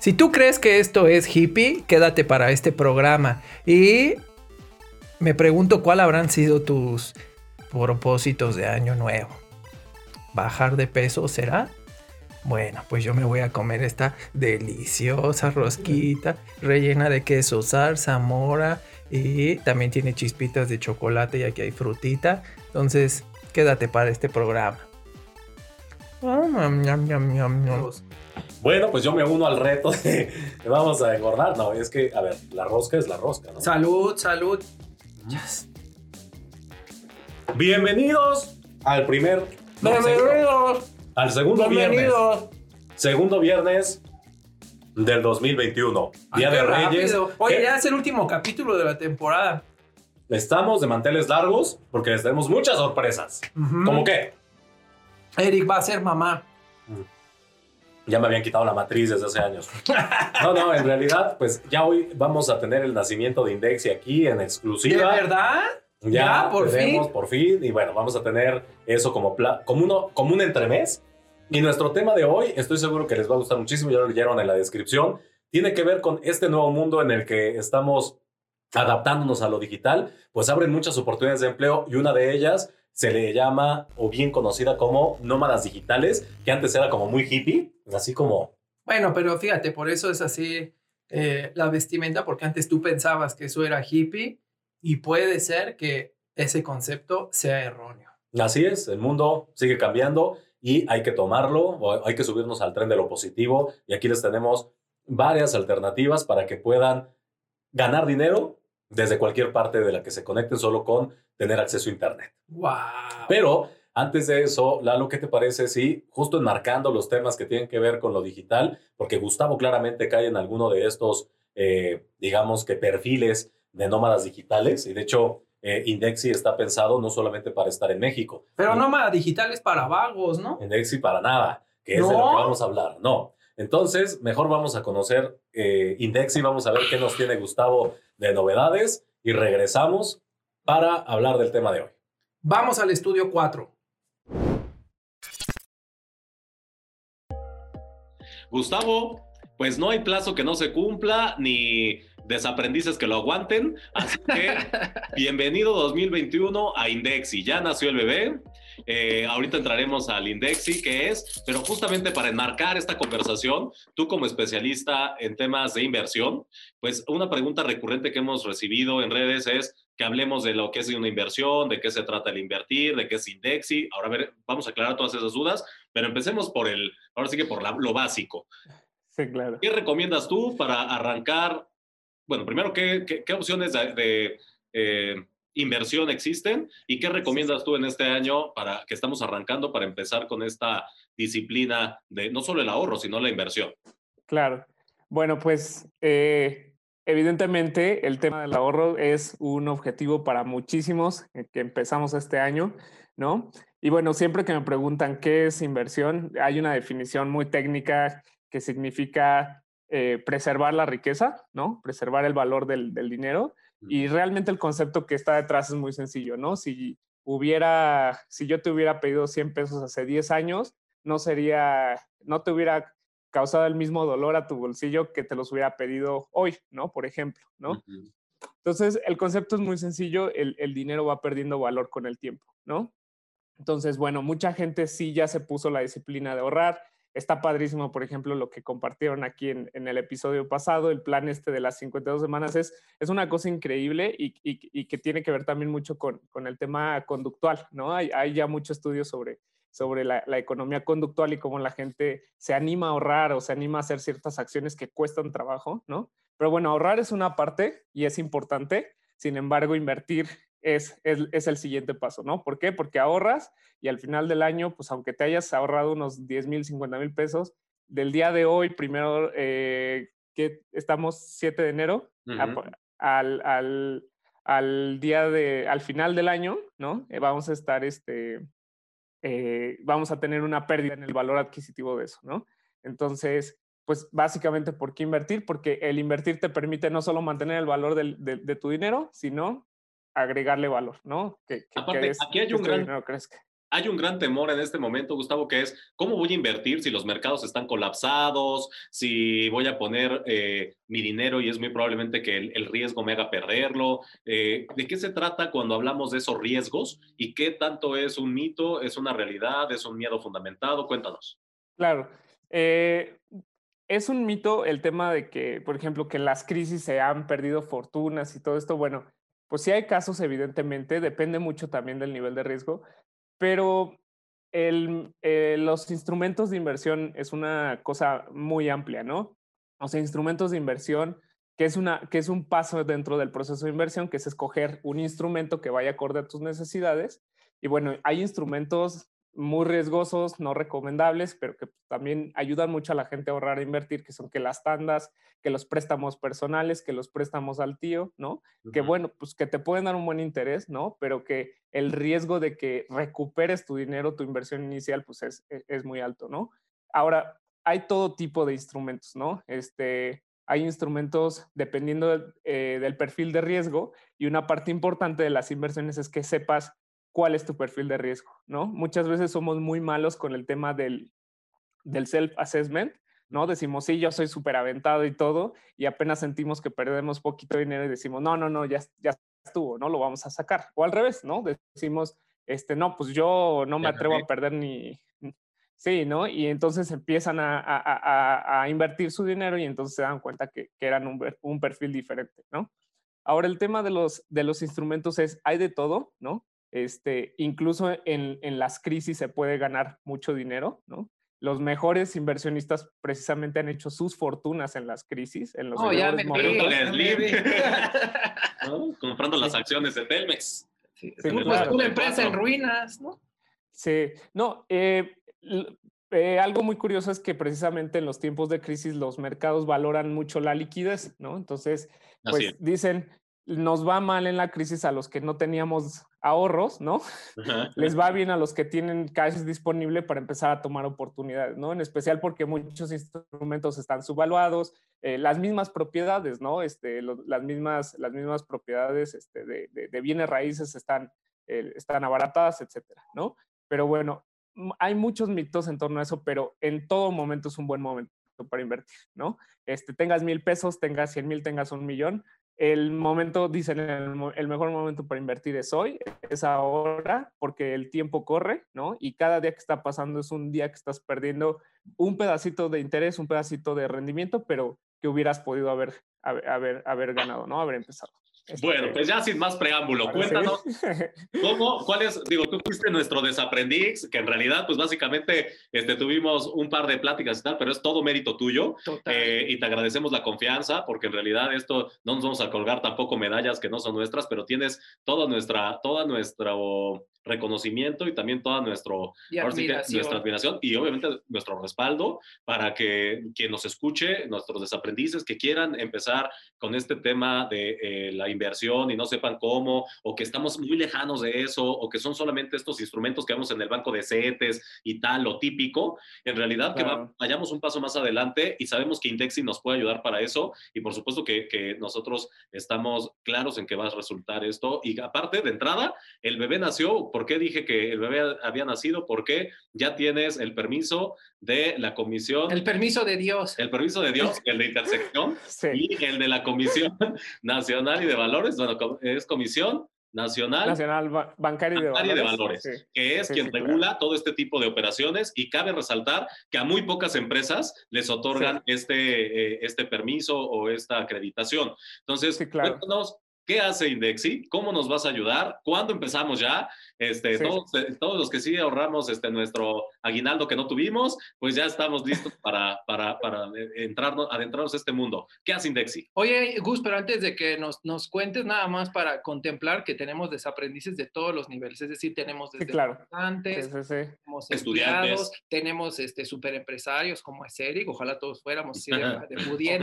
Si tú crees que esto es hippie, quédate para este programa. Y me pregunto cuál habrán sido tus propósitos de año nuevo. ¿Bajar de peso será? Bueno, pues yo me voy a comer esta deliciosa rosquita rellena de queso, salsa, mora y también tiene chispitas de chocolate y aquí hay frutita. Entonces, quédate para este programa. Bueno, pues yo me uno al reto de, vamos a engordar. No, es que, a ver, la rosca es la rosca, ¿no? Salud, salud. Bienvenidos al primer. Bienvenidos. Al segundo Bienvenidos. viernes. Segundo viernes del 2021. Día Ay, de Reyes. rápido. Oye, ya es el último capítulo de la temporada. Estamos de manteles largos porque les tenemos muchas sorpresas. Ujú. ¿Cómo qué? Eric va a ser mamá. Ya me habían quitado la matriz desde hace años. No, no, en realidad, pues ya hoy vamos a tener el nacimiento de Indexi aquí en ¿De exclusiva. verdad? Ya, Ya, por tenemos fin. por fin. Y bueno, vamos a tener eso como, como, uno, como un entremés. Y nuestro tema de hoy, estoy seguro que les va a gustar muchísimo, ya lo leyeron en la descripción, tiene que ver con este nuevo mundo en el que estamos adaptándonos a lo digital, pues abren muchas oportunidades de empleo y una de ellas se le llama o bien conocida como nómadas digitales, que antes era como muy hippie, así como Bueno, pero fíjate, por eso es así eh, la vestimenta, porque antes tú pensabas que eso era hippie y puede ser que ese concepto sea erróneo. Así es, el mundo sigue cambiando y hay que tomarlo, o hay que subirnos al tren de lo positivo. Y aquí les tenemos varias alternativas para que puedan ganar dinero desde cualquier parte de la que se conecten solo con tener acceso a Internet. ¡Wow! Pero antes de eso, Lalo, ¿qué te parece si justo enmarcando los temas que tienen que ver con lo digital, porque Gustavo claramente cae en alguno de estos, eh, digamos que perfiles de nómadas digitales, y de hecho eh, Indexi está pensado no solamente para estar en México, Pero nómada digital es para vagos, ¿no? Indexi para nada, que es de lo que vamos a hablar, no. Entonces, mejor vamos a conocer eh, Indexi, vamos a ver qué nos tiene Gustavo de novedades y regresamos para hablar del tema de hoy. Vamos al estudio 4. Gustavo, pues no hay plazo que no se cumpla ni desaprendices que lo aguanten, así que bienvenido 2021 a Indexi. Ya nació el bebé, eh, ahorita entraremos al Indexi, que es, pero justamente para enmarcar esta conversación, tú como especialista en temas de inversión, pues una pregunta recurrente que hemos recibido en redes es que hablemos de lo que es una inversión, de qué se trata el invertir, de qué es Indexi. Ahora a ver, vamos a aclarar todas esas dudas, pero empecemos por el, ahora sí que por la- lo básico. Sí, claro. ¿Qué recomiendas tú para arrancar? Bueno, primero, ¿qué, qué, qué opciones de, de, eh, inversión existen? ¿Y qué recomiendas tú en este año para que estamos arrancando para empezar con esta disciplina de no solo el ahorro, sino la inversión? Claro. Bueno, pues eh, evidentemente el tema del ahorro es un objetivo para muchísimos eh, que empezamos este año, ¿no? Y bueno, siempre que me preguntan qué es inversión, hay una definición muy técnica que significa eh, preservar la riqueza, ¿no? Preservar el valor del, del dinero. Y realmente el concepto que está detrás es muy sencillo, ¿no? Si hubiera, si yo te hubiera pedido 100 pesos hace 10 años, no sería, no te hubiera causado el mismo dolor a tu bolsillo que te los hubiera pedido hoy, ¿no? Por ejemplo, ¿no? Entonces, el concepto es muy sencillo, el, el dinero va perdiendo valor con el tiempo, ¿no? Entonces, bueno, mucha gente sí ya se puso la disciplina de ahorrar. Está padrísimo, por ejemplo, lo que compartieron aquí en, en el episodio pasado, el plan este de las 52 semanas es, es una cosa increíble y, y- y que tiene que ver también mucho con, con el tema conductual, ¿no? Hay, hay ya mucho estudio sobre, sobre la, la economía conductual y cómo la gente se anima a ahorrar o se anima a hacer ciertas acciones que cuestan trabajo, ¿no? Pero bueno, ahorrar es una parte y es importante, sin embargo, invertir es, es, es el siguiente paso, ¿no? ¿Por qué? Porque ahorras y al final del año, pues aunque te hayas ahorrado unos 10 mil, 50 mil pesos, del día de hoy, primero, eh, que estamos 7 de enero, a- al, al, al día de, al final del año, ¿no? Eh, vamos a estar, este, eh, vamos a tener una pérdida en el valor adquisitivo de eso, ¿no? Entonces, pues básicamente, ¿por qué invertir? Porque el invertir te permite no solo mantener el valor del- de, de tu dinero, sino agregarle valor, ¿no? Que, que- que Aparte, aquí hay un este gran- hay un gran temor en este momento, Gustavo, que es cómo voy a invertir si los mercados están colapsados, si voy a poner eh, mi dinero y es muy probablemente que el, riesgo me haga perderlo. Eh, ¿De qué se trata cuando hablamos de esos riesgos y qué tanto es un mito, es una realidad, es un miedo fundamentado? Cuéntanos. Claro. Eh, es un mito el tema de que, por ejemplo, que en las crisis se han perdido fortunas y todo esto. Bueno, pues sí hay casos, evidentemente, depende mucho también del nivel de riesgo, pero eh, los instrumentos de inversión es una cosa muy amplia, ¿no? O sea, instrumentos de inversión, que es, una, que es un paso dentro del proceso de inversión, que es escoger un instrumento que vaya acorde a tus necesidades. Y bueno, hay instrumentos muy riesgosos, no recomendables, pero que también ayudan mucho a la gente a ahorrar e invertir, que son que las tandas, que los préstamos personales, que los préstamos al tío, ¿no? Que bueno, pues que te pueden dar un buen interés, ¿no? Pero que el riesgo de que recuperes tu dinero, tu inversión inicial, pues es, e, es muy alto, ¿no? Ahora, hay todo tipo de instrumentos, ¿no? Este, hay instrumentos dependiendo eh, del perfil de riesgo y una parte importante de las inversiones es que sepas cuál es tu perfil de riesgo, ¿no? Muchas veces somos muy malos con el tema del, del self-assessment, ¿no? Decimos, sí, yo soy súper aventado y todo, y apenas sentimos que perdemos poquito dinero y decimos, no, no, no, ya, ya estuvo, ¿no? Lo vamos a sacar. O al revés, ¿no? Decimos, este, no, pues yo no me atrevo a perder ni... Sí, ¿no? Y entonces empiezan a, a, a, invertir su dinero y entonces se dan cuenta que, que eran un, un, perfil diferente, ¿no? Ahora, el tema de los, de los instrumentos es, hay de todo, ¿no? Este, incluso en, en, las crisis se puede ganar mucho dinero, ¿no? Los mejores inversionistas precisamente han hecho sus fortunas en las crisis, en los oh, ya me momentos. ¿no? Comprando las acciones de Telmex. Sí, una empresa en ruinas, ¿no? Sí, no, eh, eh, algo muy curioso es que precisamente en los tiempos de crisis los mercados valoran mucho la liquidez, ¿no? Entonces, pues dicen, nos va mal en la crisis a los que no teníamos ahorros, ¿no? Les va bien a los que tienen cash disponible para empezar a tomar oportunidades, ¿no? En especial porque muchos instrumentos están subvaluados, eh, las mismas propiedades, ¿no? Este, las, mismas, las mismas propiedades este, de, bienes raíces están, eh, están abaratadas, etcétera, ¿no? Pero bueno, hay muchos mitos en torno a eso, pero en todo momento es un buen momento para invertir, ¿no? Este, tengas mil pesos, tengas cien mil, tengas un millón, el momento, dicen, el, mejor momento para invertir es hoy, es ahora, porque el tiempo corre, ¿no? Y cada día que está pasando es un día que estás perdiendo un pedacito de interés, un pedacito de rendimiento, pero que hubieras podido haber, haber, haber ganado, ¿no? Haber empezado. Bueno, este, pues ya sin más preámbulo, cuéntanos cómo, cuál es, digo, tú fuiste nuestro desaprendiz, que en realidad, pues básicamente este, tuvimos un par de pláticas y tal, pero es todo mérito tuyo. Eh, y te agradecemos la confianza, porque en realidad esto no nos vamos a colgar tampoco medallas que no son nuestras, pero tienes toda nuestra, toda nuestro reconocimiento y también toda nuestro, nuestra admiración y obviamente nuestro respaldo para que quien nos escuche, nuestros desaprendices que quieran empezar con este tema de eh, la inversión y no sepan cómo, o que estamos muy lejanos de eso, o que son solamente estos instrumentos que vemos en el banco de CETES y tal, lo típico, en realidad que vayamos un paso más adelante y sabemos que Indexi nos puede ayudar para eso y por supuesto que, que nosotros estamos claros en que va a resultar esto y aparte de entrada, el bebé nació ¿Por qué dije que el bebé había nacido? Porque ya tienes el permiso de la comisión. El permiso de Dios. El permiso de Dios, el de intersección y el de la Comisión Nacional y de Valores. Bueno, es Comisión Nacional, Nacional Bancaria y de Valores, que es quien regula todo este tipo de operaciones y cabe resaltar que a muy pocas empresas les otorgan este, eh, este permiso o esta acreditación. Entonces, cuéntanos ¿Qué hace Indexi? ¿Cómo nos vas a ayudar? ¿Cuándo empezamos ya? Este, todos, eh, todos, los que sí ahorramos este, nuestro aguinaldo que no tuvimos, pues ya estamos listos para, para, para eh, entrarnos, adentrarnos a este mundo. ¿Qué hace Indexi? Oye, Gus, pero antes de que nos, nos cuentes nada más para contemplar que tenemos desaprendices de todos los niveles, es decir, tenemos desde claro. tenemos estudiantes, tenemos este, superempresarios como es Eric, ojalá todos fuéramos así de, de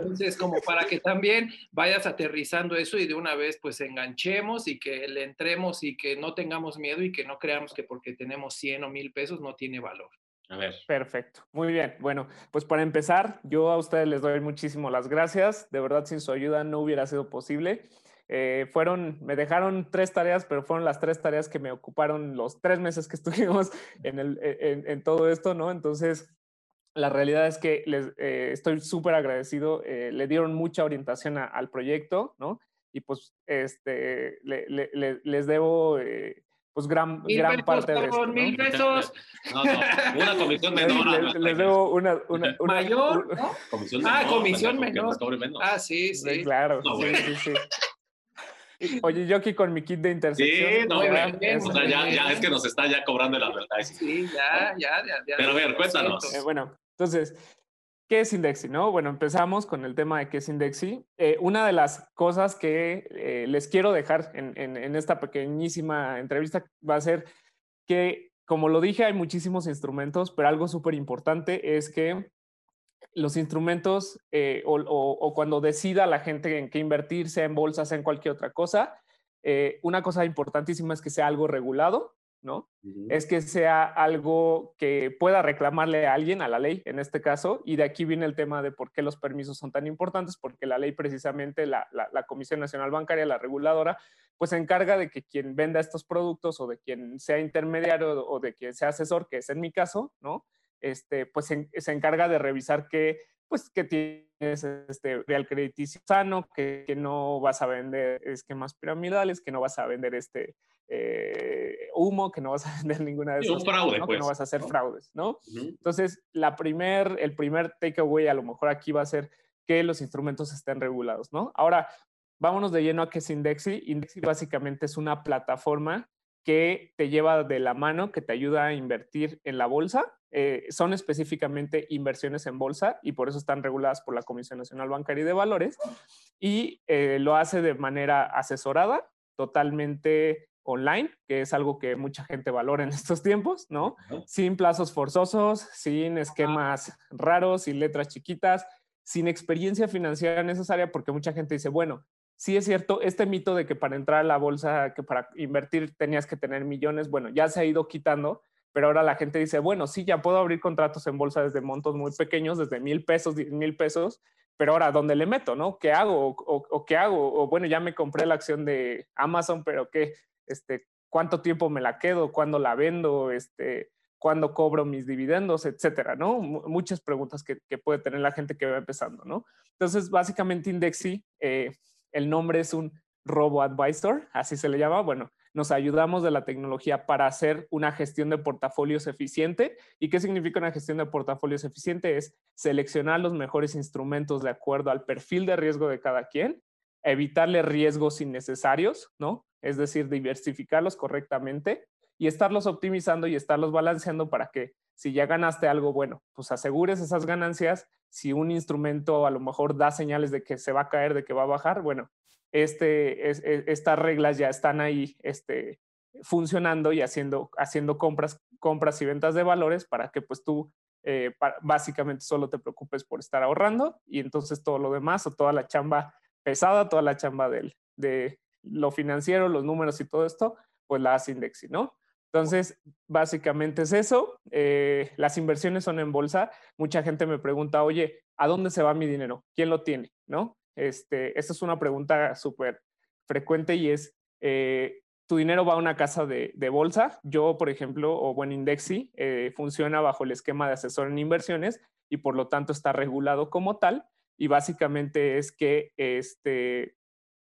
Entonces, como para que también vayas aterrizando eso y de una vez pues enganchemos y que le entremos y que no tengamos miedo y que no creamos que porque tenemos 100 o 1000 pesos no tiene valor. A ver. Perfecto, muy bien. Bueno, pues para empezar, yo a ustedes les doy muchísimo las gracias. De verdad, sin su ayuda no hubiera sido posible. Eh, fueron, me dejaron tres tareas, pero fueron las tres tareas que me ocuparon los tres meses que estuvimos en, el, en, todo esto, ¿no? Entonces, la realidad es que les, eh, estoy súper agradecido. Eh, le dieron mucha orientación al proyecto, ¿no? Y pues este, les debo pues gran, gran parte de esto. Mil pesos. No, no, una comisión menor. Les, debo una, una, una mayor, ¿no? Comisión ah, comisión menor. Ah, sí, sí. claro, sí, sí, sí. Oye, yo aquí con mi kit de intersección. Sí, no, ya, o sea, ya, ya, es que nos está ya cobrando la verdad. Sí, ya, ya, ya. Pero a ver, cuéntanos. Eh, bueno, entonces, ¿Qué es Indexi? No? Bueno, empezamos con el tema de qué es Indexi. Eh, una de las cosas que eh, les quiero dejar en, esta pequeñísima entrevista va a ser que, como lo dije, hay muchísimos instrumentos, pero algo súper importante es que los instrumentos eh, o, cuando decida la gente en qué invertir, sea en bolsas, sea en cualquier otra cosa, una cosa importantísima es que sea algo regulado, ¿no? Es que sea algo que pueda reclamarle a alguien, a la ley en este caso, y de aquí viene el tema de por qué los permisos son tan importantes, porque la ley precisamente, la, Comisión Nacional Bancaria, la reguladora, pues se encarga de que quien venda estos productos o de quien sea intermediario o de quien sea asesor, que es en mi caso, ¿no? Este, pues se, se encarga de revisar que pues que tienes este real crediticio sano, que, que, no vas a vender esquemas piramidales, que no vas a vender este eh, humo, que no vas a vender ninguna de esas cosas, que no pues. vas a hacer fraudes, ¿no? Entonces, la primer, el primer takeaway a lo mejor aquí va a ser que los instrumentos estén regulados, ¿no? Ahora, vámonos de lleno a qué es Indexi. Indexi básicamente es una plataforma que te lleva de la mano, que te ayuda a invertir en la bolsa. Eh, son específicamente inversiones en bolsa y por eso están reguladas por la Comisión Nacional Bancaria y de Valores. Y eh, lo hace de manera asesorada, totalmente online, que es algo que mucha gente valora en estos tiempos, ¿no? Sin plazos forzosos, sin esquemas raros, sin letras chiquitas, sin experiencia financiera necesaria, porque mucha gente dice, bueno, sí es cierto, este mito de que para entrar a la bolsa, que para invertir tenías que tener millones, bueno, ya se ha ido quitando, pero ahora la gente dice, bueno, sí, ya puedo abrir contratos en bolsa desde montos muy pequeños, desde mil pesos, diez mil pesos, pero ahora, ¿dónde le meto, no? ¿Qué hago? O, qué hago? O bueno, ya me compré la acción de Amazon, pero ¿qué? Este, ¿Cuánto tiempo me la quedo? ¿Cuándo la vendo? Este, ¿Cuándo cobro mis dividendos? Etcétera, ¿no? muchas preguntas que, que, puede tener la gente que va empezando, ¿no? Entonces, básicamente Indexi eh, el nombre es un robo advisor, así se le llama. Bueno, nos ayudamos de la tecnología para hacer una gestión de portafolios eficiente. ¿Y qué significa una gestión de portafolios eficiente? Es seleccionar los mejores instrumentos de acuerdo al perfil de riesgo de cada quien, evitarle riesgos innecesarios, ¿no? Es decir, diversificarlos correctamente y estarlos optimizando y estarlos balanceando para que si ya ganaste algo bueno, pues asegures esas ganancias. Si un instrumento a lo mejor da señales de que se va a caer, de que va a bajar, bueno, este, estas reglas ya están ahí este, funcionando y haciendo, haciendo compras, compras y ventas de valores para que pues tú eh, básicamente solo te preocupes por estar ahorrando y entonces todo lo demás o toda la chamba pesada, toda la chamba del, de lo financiero, los números y todo esto, pues la hace Indexi, ¿no? Entonces, básicamente es eso. Eh, las inversiones son en bolsa. Mucha gente me pregunta, oye, ¿a dónde se va mi dinero? ¿Quién lo tiene? ¿No? Este, esta es una pregunta súper frecuente y es, eh, ¿tu dinero va a una casa de, bolsa? Yo, por ejemplo, o bueno, Indexi, eh, funciona bajo el esquema de asesor en inversiones y por lo tanto está regulado como tal. Y básicamente es que este,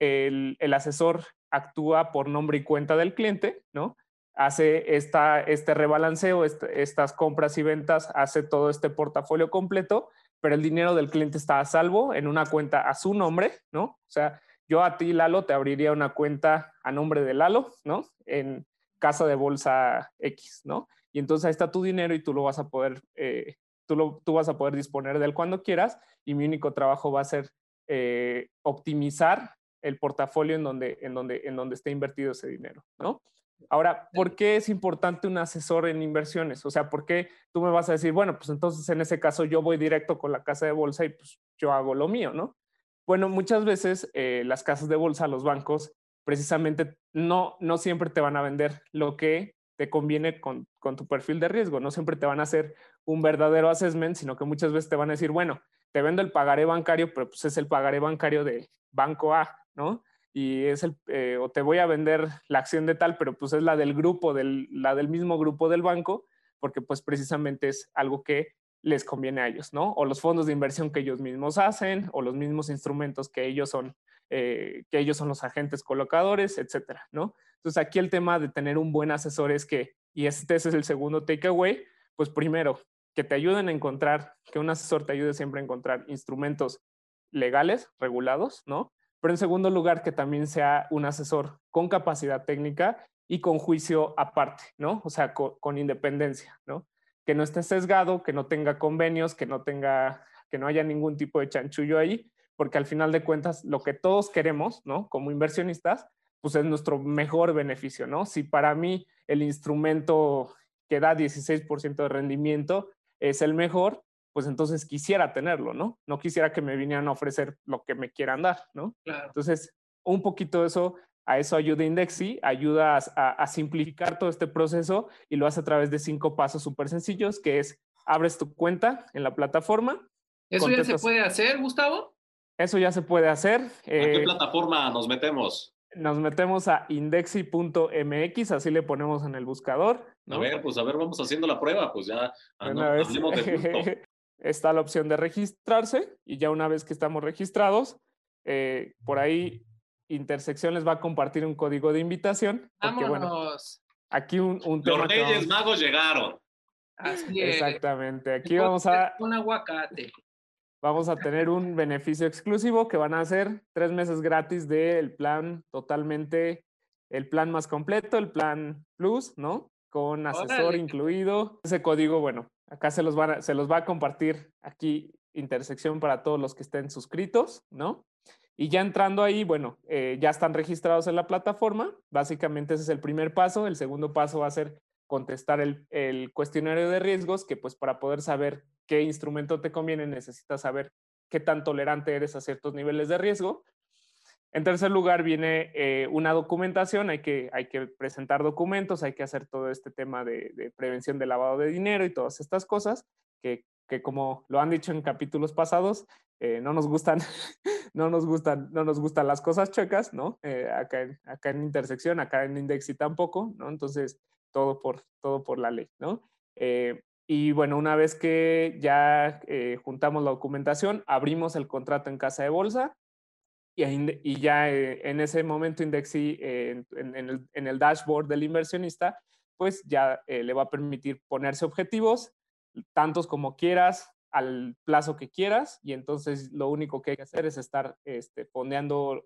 el, el asesor actúa por nombre y cuenta del cliente, ¿no? hace esta, este rebalanceo, estas compras y ventas, hace todo este portafolio completo, pero el dinero del cliente está a salvo en una cuenta a su nombre, ¿no? O sea, yo a ti, Lalo, te abriría una cuenta a nombre de Lalo, ¿no? En casa de bolsa X, ¿no? Y entonces ahí está tu dinero y tú lo vas a poder, eh, tú, lo, tú vas a poder disponer de él cuando quieras y mi único trabajo va a ser eh, optimizar el portafolio en donde, en, donde, en donde esté invertido ese dinero, ¿no? Ahora, ¿por qué es importante un asesor en inversiones? O sea, ¿por qué tú me vas a decir, bueno, pues entonces en ese caso yo voy directo con la casa de bolsa y pues yo hago lo mío, ¿no? Bueno, muchas veces eh, las casas de bolsa, los bancos, precisamente no, no siempre te van a vender lo que te conviene con, con tu perfil de riesgo, no siempre te van a hacer un verdadero assessment, sino que muchas veces te van a decir, bueno, te vendo el pagaré bancario, pero pues es el pagaré bancario de banco A, ¿no? y es el, eh, o te voy a vender la acción de tal, pero pues es la del grupo, del, la del mismo grupo del banco, porque pues precisamente es algo que les conviene a ellos, ¿no? O los fondos de inversión que ellos mismos hacen, o los mismos instrumentos que ellos son, eh, que ellos son los agentes colocadores, etcétera, ¿no? Entonces aquí el tema de tener un buen asesor es que, y este, es el segundo takeaway, pues primero, que te ayuden a encontrar, que un asesor te ayude siempre a encontrar instrumentos legales, regulados, ¿no? Pero en segundo lugar, que también sea un asesor con capacidad técnica y con juicio aparte, ¿no? O sea, con, independencia, ¿no? Que no esté sesgado, que no tenga convenios, que no tenga, que no haya ningún tipo de chanchullo ahí, porque al final de cuentas lo que todos queremos, ¿no? Como inversionistas, pues es nuestro mejor beneficio, ¿no? Si para mí el instrumento que da 16% de rendimiento es el mejor, pues entonces quisiera tenerlo, ¿no? No quisiera que me vinieran a ofrecer lo que me quieran dar, ¿no? Entonces, un poquito eso, a eso ayuda Indexi, ayuda a, simplificar todo este proceso y lo hace a través de cinco pasos súper sencillos, que es, abres tu cuenta en la plataforma. ¿Eso ya se puede hacer, Gustavo? Eso ya se puede hacer. ¿A qué eh, plataforma nos metemos? Nos metemos a indexi.mx, así le ponemos en el buscador. A ver, pues a ver, vamos haciendo la prueba, pues ya. Ah, está la opción de registrarse y ya una vez que estamos registrados, eh, por ahí Intersección les va a compartir un código de invitación. Porque, Bueno, aquí un, un tema Los Reyes Magos llegaron. Así es. Exactamente. Aquí vamos a. Un aguacate. Vamos a tener un beneficio exclusivo que van a ser tres meses gratis del plan totalmente, el plan más completo, el plan plus, ¿no? Con asesor incluido. Ese código, bueno, Acá se los, va a, se los va a compartir aquí intersección para todos los que estén suscritos, ¿no? Y ya entrando ahí, bueno, eh, ya están registrados en la plataforma. Básicamente ese es el primer paso. El segundo paso va a ser contestar el, el, cuestionario de riesgos, que pues para poder saber qué instrumento te conviene necesitas saber qué tan tolerante eres a ciertos niveles de riesgo. En tercer lugar viene eh, una documentación, hay que, hay que presentar documentos, hay que hacer todo este tema de, prevención de lavado de dinero y todas estas cosas que, que como lo han dicho en capítulos pasados, eh, no nos gustan, no nos gustan, no nos gustan las cosas chuecas, ¿no? Eh, acá, en, acá en intersección, acá en Indexi tampoco, ¿no? Entonces, todo por, todo por la ley, ¿no? y bueno, una vez que ya juntamos la documentación, abrimos el contrato en casa de bolsa, y, ya eh, en ese momento Indexi en, el, dashboard del inversionista, pues ya eh, le va a permitir ponerse objetivos, tantos como quieras, al plazo que quieras, y entonces lo único que hay que hacer es estar este,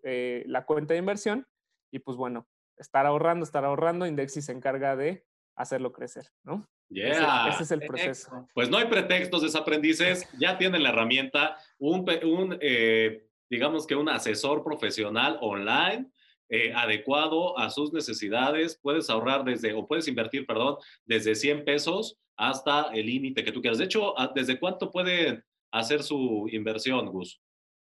eh, la cuenta de inversión y pues bueno, estar ahorrando, estar ahorrando, Indexi se encarga de hacerlo crecer, ¿no? Yeah. Ese, es el proceso. Pues no hay pretextos, desaprendices, ya tienen la herramienta, un, un digamos que un asesor profesional online eh, adecuado a sus necesidades. Puedes ahorrar desde, o puedes invertir, perdón, desde 100 pesos hasta el límite que tú quieras. De hecho, ¿desde cuánto puede hacer su inversión, Gus?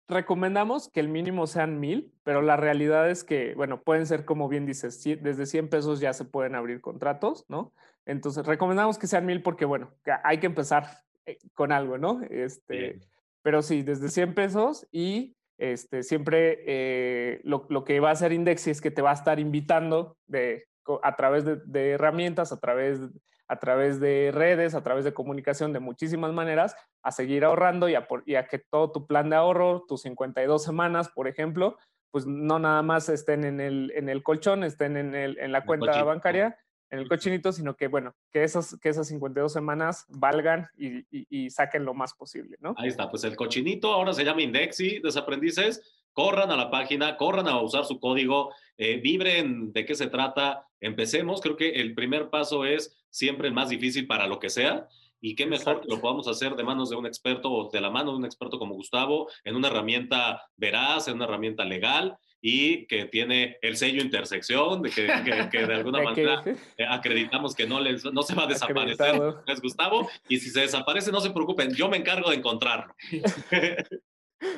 Recomendamos que el mínimo sean mil, pero la realidad es que, bueno, pueden ser, como bien dices, desde 100 pesos ya se pueden abrir contratos, ¿no? Entonces, recomendamos que sean mil porque, bueno, hay que empezar eh, con algo, ¿no? Este, pero sí, desde 100 pesos y este, siempre eh, lo, que va a hacer Indexi es que te va a estar invitando de, a través de, herramientas, a través, a través de redes, a través de comunicación de muchísimas maneras, a seguir ahorrando y a, y a que todo tu plan de ahorro, tus 52 semanas, por ejemplo, pues no nada más estén en el, en el colchón, estén en, el, en la cuenta bancaria, en el cochinito, sino que, bueno, que, esos, que esas 52 semanas valgan y, y, saquen lo más posible, ¿no? Ahí está, pues el cochinito ahora se llama Indexi, desaprendices, corran a la página, corran a usar su código, eh, vibren de qué se trata, empecemos, creo que el primer paso es siempre el más difícil para lo que sea, y qué mejor que lo podamos hacer de manos de un experto o de la mano de un experto como Gustavo, en una herramienta veraz, en una herramienta legal y que tiene el sello intersección, de que, de alguna manera eh, acreditamos que no, les, no se va a desaparecer, es Gustavo, y si se desaparece, no se preocupen, yo me encargo de encontrarlo.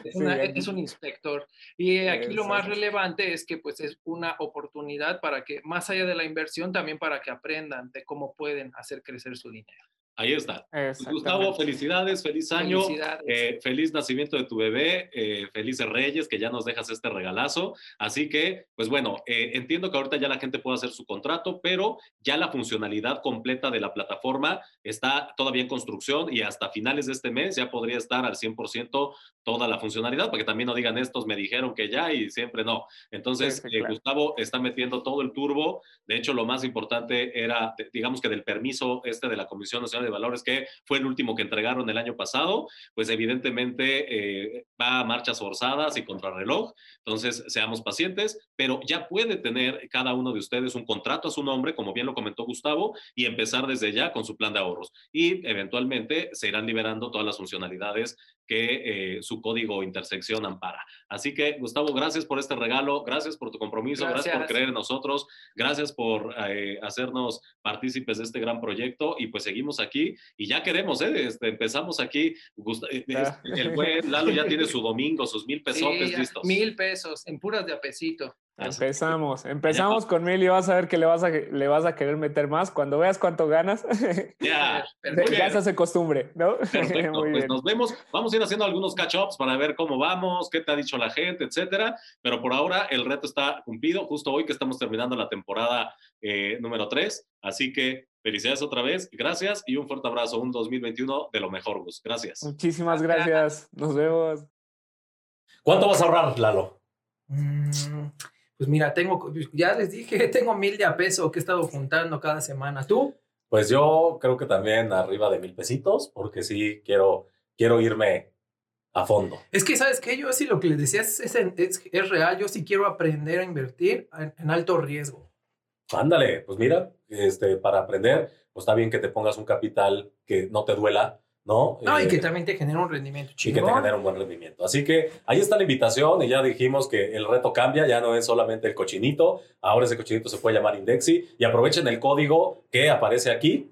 Es, un inspector. Y aquí lo más relevante es que pues es una oportunidad para que, más allá de la inversión, también para que aprendan de cómo pueden hacer crecer su dinero. Ahí está. Gustavo, felicidades, feliz año, eh, feliz nacimiento de tu bebé, eh, felices Reyes, que ya nos dejas este regalazo. Así que, pues bueno, eh, entiendo que ahorita ya la gente puede hacer su contrato, pero ya la funcionalidad completa de la plataforma está todavía en construcción y hasta finales de este mes ya podría estar al 100% toda la funcionalidad, porque también no digan estos me dijeron que ya y siempre no. Entonces, Gustavo está metiendo todo el turbo. De hecho, lo más importante era, digamos que del permiso este de la Comisión Nacional de valores que fue el último que entregaron el año pasado, pues evidentemente eh, va a marchas forzadas y contrarreloj. Entonces, seamos pacientes, pero ya puede tener cada uno de ustedes un contrato a su nombre, como bien lo comentó Gustavo, y empezar desde ya con su plan de ahorros. Y eventualmente se irán liberando todas las funcionalidades que eh, su código intersección ampara. Así que, Gustavo, gracias por este regalo, gracias por tu compromiso, gracias, por creer en nosotros, gracias por eh, hacernos partícipes de este gran proyecto y pues seguimos aquí y ya queremos, ¿eh? Este, empezamos aquí, eh, el buen Lalo ya tiene su domingo, sus mil pesos listos. Mil pesos, en puras de apesito. Empezamos, empezamos con mil y vas a ver que le vas a, le vas a querer meter más. Cuando veas cuánto ganas, ya, ya se hace costumbre, ¿no? pues nos vemos. Vamos a ir haciendo algunos catch-ups para ver cómo vamos, qué te ha dicho la gente, etcétera. Pero por ahora el reto está cumplido, justo hoy que estamos terminando la temporada eh, número 3. Así que felicidades otra vez, gracias y un fuerte abrazo. Un 2021 de lo mejor, Gus. Gracias. Muchísimas gracias. Nos vemos. ¿Cuánto vas a ahorrar, Lalo? Mm, pues mira, tengo, ya les dije, tengo mil de a peso que he estado juntando cada semana. ¿Tú? Pues yo creo que también arriba de mil pesitos, porque sí quiero, quiero irme a fondo. Es que, ¿sabes qué? Yo sí lo que les decía es, es, real. Yo sí quiero aprender a invertir en, alto riesgo. Ándale, pues mira, este, para aprender, pues está bien que te pongas un capital que no te duela, ¿no? No, y que eh, también te genera un rendimiento chido. Y que te genera un buen rendimiento. Así que ahí está la invitación y ya dijimos que el reto cambia, ya no es solamente el cochinito, ahora ese cochinito se puede llamar Indexi y aprovechen el código que aparece aquí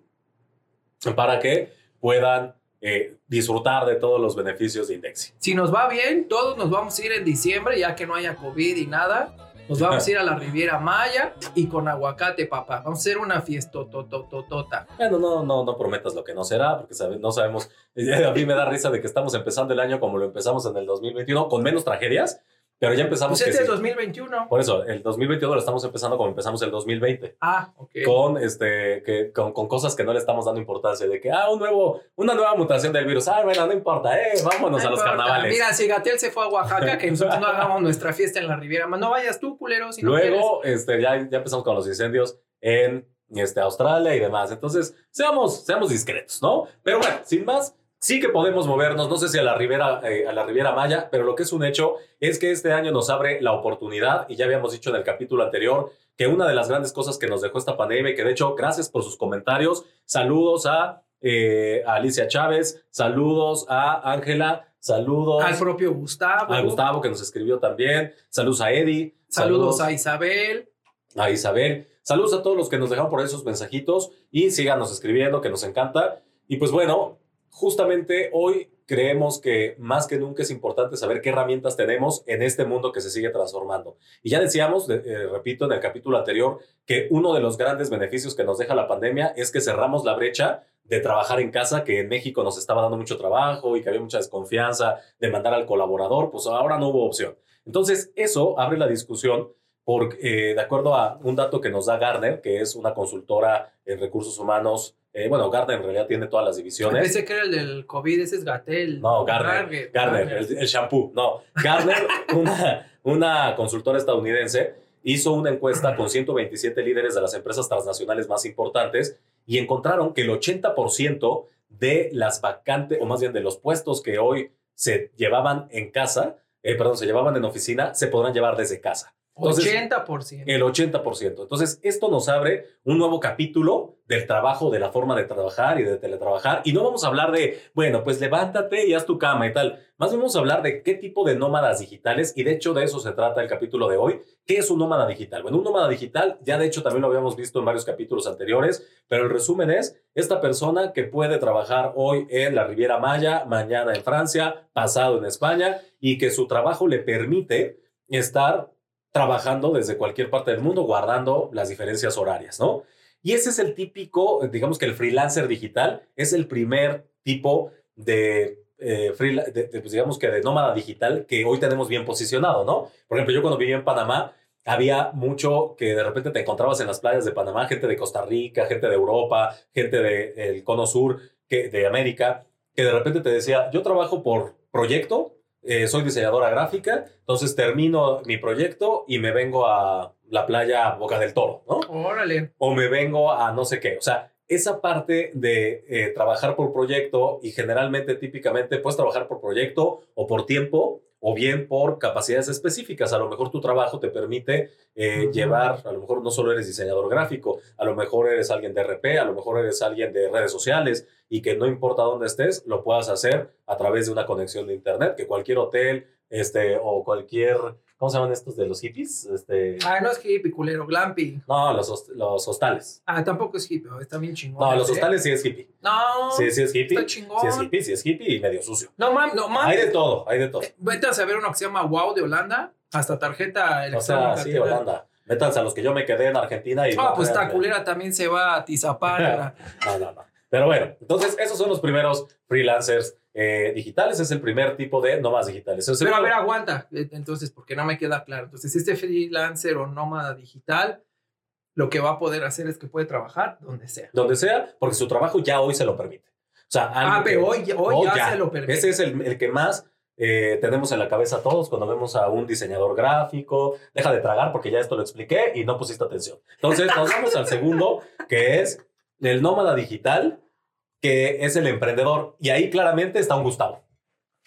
para que puedan eh, disfrutar de todos los beneficios de Indexi. Si nos va bien, todos nos vamos a ir en diciembre, ya que no haya COVID y nada nos vamos a ir a la Riviera Maya y con aguacate, papá. Vamos a hacer una fiesta totototota. Bueno, no, no, no prometas lo que no será, porque no sabemos. A mí me da risa de que estamos empezando el año como lo empezamos en el 2021, con menos tragedias, pero ya empezamos. Pues este es el 2021. Por eso, el 2021 lo estamos empezando como empezamos el 2020. Ah, ok. Con, este, que, con, con, cosas que no le estamos dando importancia. De que, ah, un nuevo, una nueva mutación del virus. Ah, bueno, no importa, eh, vámonos a los carnavales. Mira, si Gatel se fue a Oaxaca, que nosotros no hagamos nuestra fiesta en la Riviera. No vayas tú, culero. Si Luego, este, ya, ya empezamos con los incendios en este, Australia y demás. Entonces, seamos, seamos discretos, ¿no? Pero bueno, sin más sí que podemos movernos, no sé si a la Riviera, eh, a la Riviera Maya, pero lo que es un hecho es que este año nos abre la oportunidad, y ya habíamos dicho en el capítulo anterior, que una de las grandes cosas que nos dejó esta pandemia, que de hecho, gracias por sus comentarios, saludos a, eh, Alicia Chávez, saludos a Ángela, saludos al propio Gustavo, a Gustavo que nos escribió también, saludos a Eddie, saludos, a Isabel, a Isabel, saludos a todos los que nos dejaron por esos mensajitos y síganos escribiendo, que nos encanta. Y pues bueno, justamente hoy creemos que más que nunca es importante saber qué herramientas tenemos en este mundo que se sigue transformando. Y ya decíamos, eh, repito, en el capítulo anterior, que uno de los grandes beneficios que nos deja la pandemia es que cerramos la brecha de trabajar en casa, que en México nos estaba dando mucho trabajo y que había mucha desconfianza de mandar al colaborador, pues ahora no hubo opción. Entonces, eso abre la discusión por, eh, de acuerdo a un dato que nos da Garner, que es una consultora en recursos humanos eh, bueno, Gardner en realidad tiene todas las divisiones. Pensé que era el del COVID, ese es Gatel. No, Gardner. Gardner, el, shampoo. No, Gardner, una, una consultora estadounidense, hizo una encuesta con 127 líderes de las empresas transnacionales más importantes y encontraron que el 80% de las vacantes, o más bien de los puestos que hoy se llevaban en casa, eh, perdón, se llevaban en oficina, se podrán llevar desde casa. 80%. El 80%. Entonces, esto nos abre un nuevo capítulo del trabajo, de la forma de trabajar y de teletrabajar. Y no vamos a hablar de, bueno, pues levántate y haz tu cama y tal. Más bien vamos a hablar de qué tipo de nómadas digitales. Y de hecho, de eso se trata el capítulo de hoy. ¿Qué es un nómada digital? Bueno, un nómada digital, ya de hecho también lo habíamos visto en varios capítulos anteriores, pero el resumen es esta persona que puede trabajar hoy en la Riviera Maya, mañana en Francia, pasado en España, y que su trabajo le permite estar trabajando desde cualquier parte del mundo, guardando las diferencias horarias, ¿no? Y ese es el típico, digamos que el freelancer digital es el primer tipo de, eh, pues, digamos que de nómada digital que hoy tenemos bien posicionado, ¿no? Por ejemplo, yo cuando vivía en Panamá, había mucho que de repente te encontrabas en las playas de Panamá, gente de Costa Rica, gente de Europa, gente del Cono Sur, de América, que de repente te decía, yo trabajo por proyecto, eh, soy diseñadora gráfica, entonces termino mi proyecto y me vengo a la playa Boca del Toro, ¿no? Órale. o me vengo a no sé qué. O sea, esa parte de eh, trabajar por proyecto y generalmente, típicamente, puedes trabajar por proyecto o por tiempo o bien por capacidades específicas. A lo mejor tu trabajo te permite eh, llevar, a lo mejor no solo eres diseñador gráfico, a lo mejor eres alguien de RP, a lo mejor eres alguien de redes sociales y que no importa dónde estés, lo puedas hacer a través de una conexión de internet, que cualquier hotel este, o cualquier, ¿cómo se llaman estos de los hippies? Este, Ah, no es hippie, culero, glamping. no, los, host- los hostales. Ah, tampoco es hippie, está bien chingón. No, los ¿eh? hostales sí es hippie. No, Sí, sí es hippie. está chingón. Sí es hippie, sí es hippie y medio sucio. No mames, no Hay de mames. todo, hay de todo. Vete a saber uno que se llama Wow de Holanda, hasta tarjeta O electrónica. sea, sí. Holanda. Métanse a los que yo me quedé en Argentina y... Ah, no, pues esta culera también se va a Tizapán. No, no, no. Pero bueno, entonces esos son los primeros freelancers eh, digitales. Es el primer tipo de nómadas digitales. El Pero a ver, aguanta. Eh, Entonces, porque no me queda claro. Entonces, este freelancer o nómada digital, lo que va a poder hacer es que puede trabajar donde sea. donde sea, porque su trabajo ya hoy se lo permite. O sea, Ah, pero hoy, hoy hoy ya, se lo permite. Ese es el, el que más eh, tenemos en la cabeza todos cuando vemos a un diseñador gráfico. Deja de tragar porque ya esto lo expliqué y no pusiste atención. Entonces, nos vamos al segundo, que es el nómada digital, que es el emprendedor. Y ahí claramente está un Gustavo,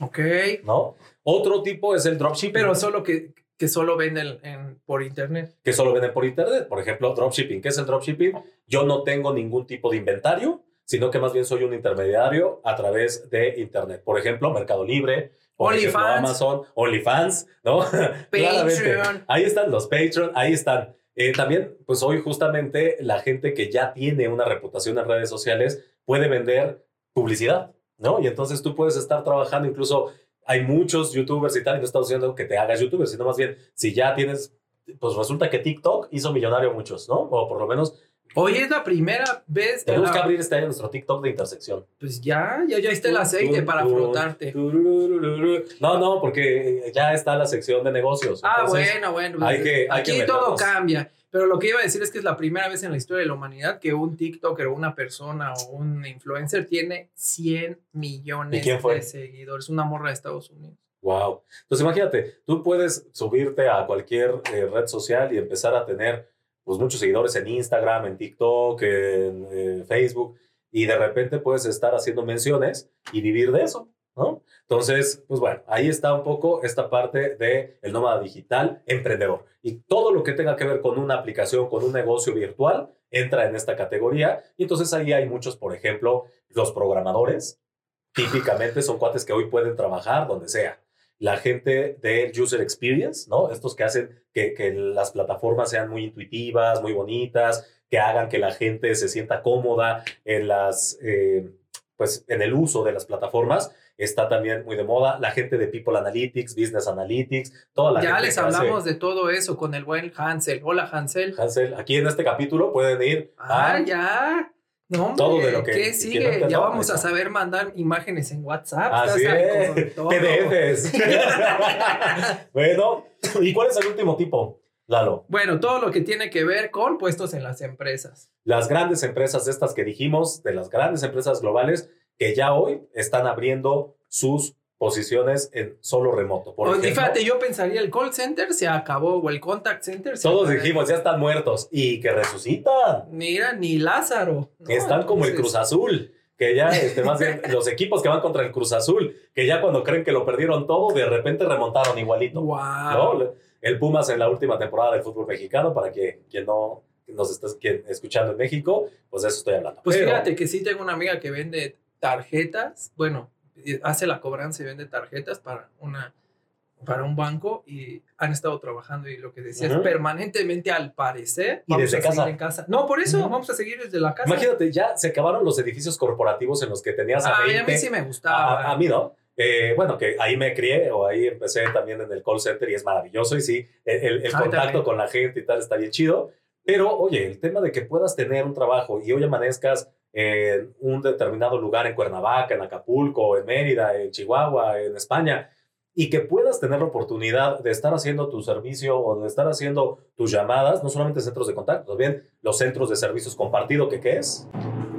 Ok. ¿no? Otro tipo es el dropshipping, Pero solo que, que solo venden en- por internet. que solo venden por internet. Por ejemplo, dropshipping. ¿Qué es el dropshipping? Yo no tengo ningún tipo de inventario, sino que más bien soy un intermediario a través de internet. Por ejemplo, Mercado Libre, por ejemplo, OnlyFans. Amazon, OnlyFans, ¿no? Patreon. Ahí están los Patreon, ahí están. Eh, también, pues hoy justamente la gente que ya tiene una reputación en redes sociales puede vender publicidad, ¿no? Y entonces tú puedes estar trabajando, incluso hay muchos youtubers y tal, y no estamos diciendo que te hagas youtuber, sino más bien, si ya tienes, pues resulta que TikTok hizo millonario muchos, ¿no? O por lo menos Hoy es la primera vez que tenemos la- que abrir este año nuestro TikTok de intersección. Pues ya, ya, ya está el aceite para tun, frotarte. No, no, porque ya está la sección de negocios. Ah, Entonces, bueno, bueno. pues, hay que- hay aquí que todo cambia. Pero lo que iba a decir es que es la primera vez en la historia de la humanidad que un TikToker o una persona o un influencer tiene 100 millones ¿Y quién fue? de seguidores. Una morra de Estados Unidos. Wow. Entonces imagínate, tú puedes subirte a cualquier eh, red social y empezar a tener pues muchos seguidores en Instagram, en TikTok, en Facebook y de repente puedes estar haciendo menciones y vivir de eso, ¿no? Entonces, pues bueno, ahí está un poco esta parte de el nómada digital emprendedor. Y todo lo que tenga que ver con una aplicación, con un negocio virtual entra en esta categoría. Y entonces ahí hay muchos, por ejemplo, los programadores. Típicamente son cuates que hoy pueden trabajar donde sea la gente del user experience, ¿no? Estos que hacen que, que las plataformas sean muy intuitivas, muy bonitas, que hagan que la gente se sienta cómoda en las, eh, pues, en el uso de las plataformas. Está también muy de moda la gente de People Analytics, Business Analytics, toda la ya gente les hace- hablamos de todo eso con el buen Hansel. Hola, Hansel. Hansel, aquí en este capítulo pueden ir Ah, a ya. No, hombre, Todo de lo que- ¿Qué que sigue? no ya vamos a saber mandar imágenes en WhatsApp. Así es. PDFs. bueno, ¿y cuál es el último tipo, Lalo? Bueno, todo lo que tiene que ver con puestos en las empresas. las grandes empresas estas que dijimos, de las grandes empresas globales, que ya hoy están abriendo sus posiciones en solo remoto. Por ejemplo, fíjate, yo pensaría el call center se acabó o el contact center se todos acabó. dijimos, ya están muertos y que resucitan. Mira, ni Lázaro. ¿no? están como el Cruz Azul, que ya, este, más bien, los equipos que van contra el Cruz Azul, que ya cuando creen que lo perdieron todo, de repente remontaron igualito. Wow. ¿no? El Pumas en la última temporada del fútbol mexicano, para que quien no nos está quien- escuchando en México, pues de eso estoy hablando. Pues Pero- fíjate que sí tengo una amiga que vende tarjetas, bueno, hace la cobranza y vende tarjetas para una para un banco y han estado trabajando y lo que decías Ujú. permanentemente al parecer Y desde casa. en casa. No, por eso Ujú. vamos a seguir desde la casa. Imagínate, ya se acabaron los edificios corporativos en los que tenías a Ay, 20. a mí sí me gustaba. a, a mí no. Eh, bueno, que ahí me crié o ahí empecé también en el call center y es maravilloso y sí, el, el- el A mí contacto también. con la gente y tal está bien chido, Pero, oye, el tema de que puedas tener un trabajo y hoy amanezcas en un determinado lugar en Cuernavaca, en Acapulco, en Mérida, en Chihuahua, en España, y que puedas tener la oportunidad de estar haciendo tu servicio o de estar haciendo tus llamadas, no solamente centros de contacto, bien los centros de servicios compartido, ¿qué, qué es?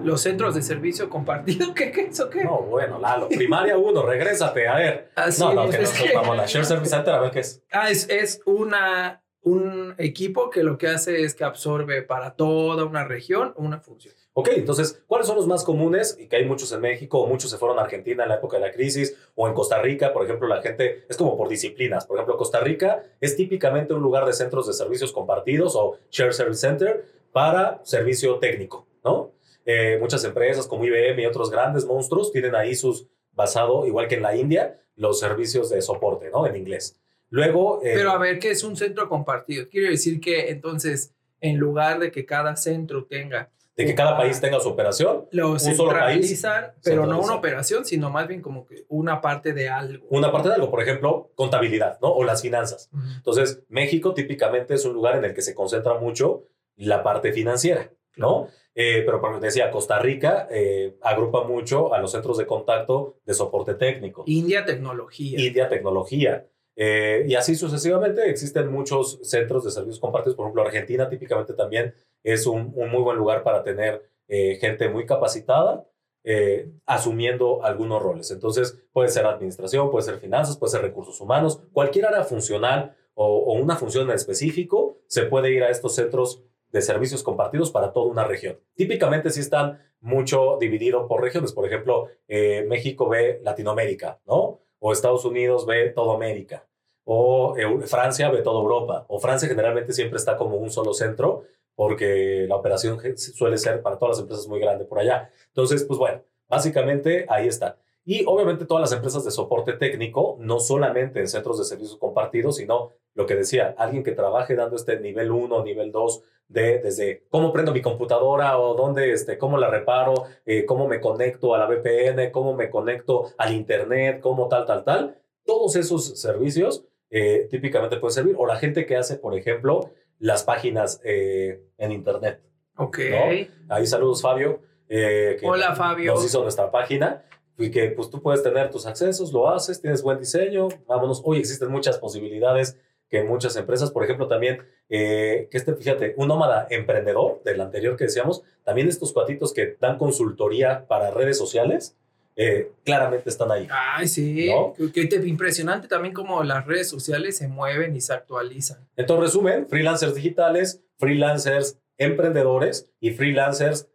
Los centros de servicio compartido, ¿qué, qué es o qué? No, bueno, Lalo, primaria 1, regrésate, a ver. Así no, no, es, que que- vamos a la Share Service Center, a ver qué es. Ah, es, es una, un equipo que lo que hace es que absorbe para toda una región una función. Ok, entonces, ¿cuáles son los más comunes? Y que hay muchos en México, o muchos se fueron a Argentina en la época de la crisis, o en Costa Rica, por ejemplo, la gente es como por disciplinas. Por ejemplo, Costa Rica es típicamente un lugar de centros de servicios compartidos o Share Service Center para servicio técnico, ¿no? Eh, muchas empresas como IBM y otros grandes monstruos tienen ahí sus, basado, igual que en la India, los servicios de soporte, ¿no? En inglés. Luego... eh, Pero a ver, ¿qué es un centro compartido? Quiere decir que entonces, en lugar de que cada centro tenga, de que cada país tenga su operación, lo solo país pero no una operación, sino más bien como que una parte de algo. una parte de algo, por ejemplo, contabilidad, ¿no? O las finanzas. Entonces, México típicamente es un lugar en el que se concentra mucho la parte financiera, ¿no? Eh, pero, como te decía, Costa Rica eh, agrupa mucho a los centros de contacto de soporte técnico. India, tecnología. India, tecnología. Eh, y así sucesivamente existen muchos centros de servicios compartidos. Por ejemplo, Argentina típicamente también es un, muy buen lugar para tener eh, gente muy capacitada eh, asumiendo algunos roles. Entonces, puede ser administración, puede ser finanzas, puede ser recursos humanos, cualquier área funcional o, una función en específico, se puede ir a estos centros de servicios compartidos para toda una región. Típicamente sí están mucho divididos por regiones. Por ejemplo, México ve Latinoamérica, ¿no? O Estados Unidos ve toda América. O Eu- Francia ve toda Europa. O Francia generalmente siempre está como un solo centro porque la operación suele ser para todas las empresas muy grande por allá. Entonces, pues bueno, básicamente ahí está. Y obviamente todas las empresas de soporte técnico, no solamente en centros de servicios compartidos, sino lo que decía, alguien que trabaje dando este nivel 1, nivel 2, de, desde cómo prendo mi computadora o dónde, este, cómo la reparo, eh, cómo me conecto a la VPN, cómo me conecto al Internet, cómo tal, tal, tal. Todos esos servicios eh, típicamente pueden servir. O la gente que hace, por ejemplo, las páginas eh, en Internet. Ok. ¿no? Ahí saludos, Fabio. eh, que Hola, Fabio. Nos hizo nuestra página y que pues tú puedes tener tus accesos, lo haces, tienes buen diseño, vámonos. Hoy existen muchas posibilidades que muchas empresas, por ejemplo, también, eh, que este, fíjate, un nómada emprendedor del anterior que decíamos, también estos cuatitos que dan consultoría para redes sociales, eh, claramente están ahí. Ay, sí. ¿No? Que, que te- impresionante también como las redes sociales se mueven y se actualizan. Entonces, resumen, freelancers digitales, freelancers emprendedores y freelancers,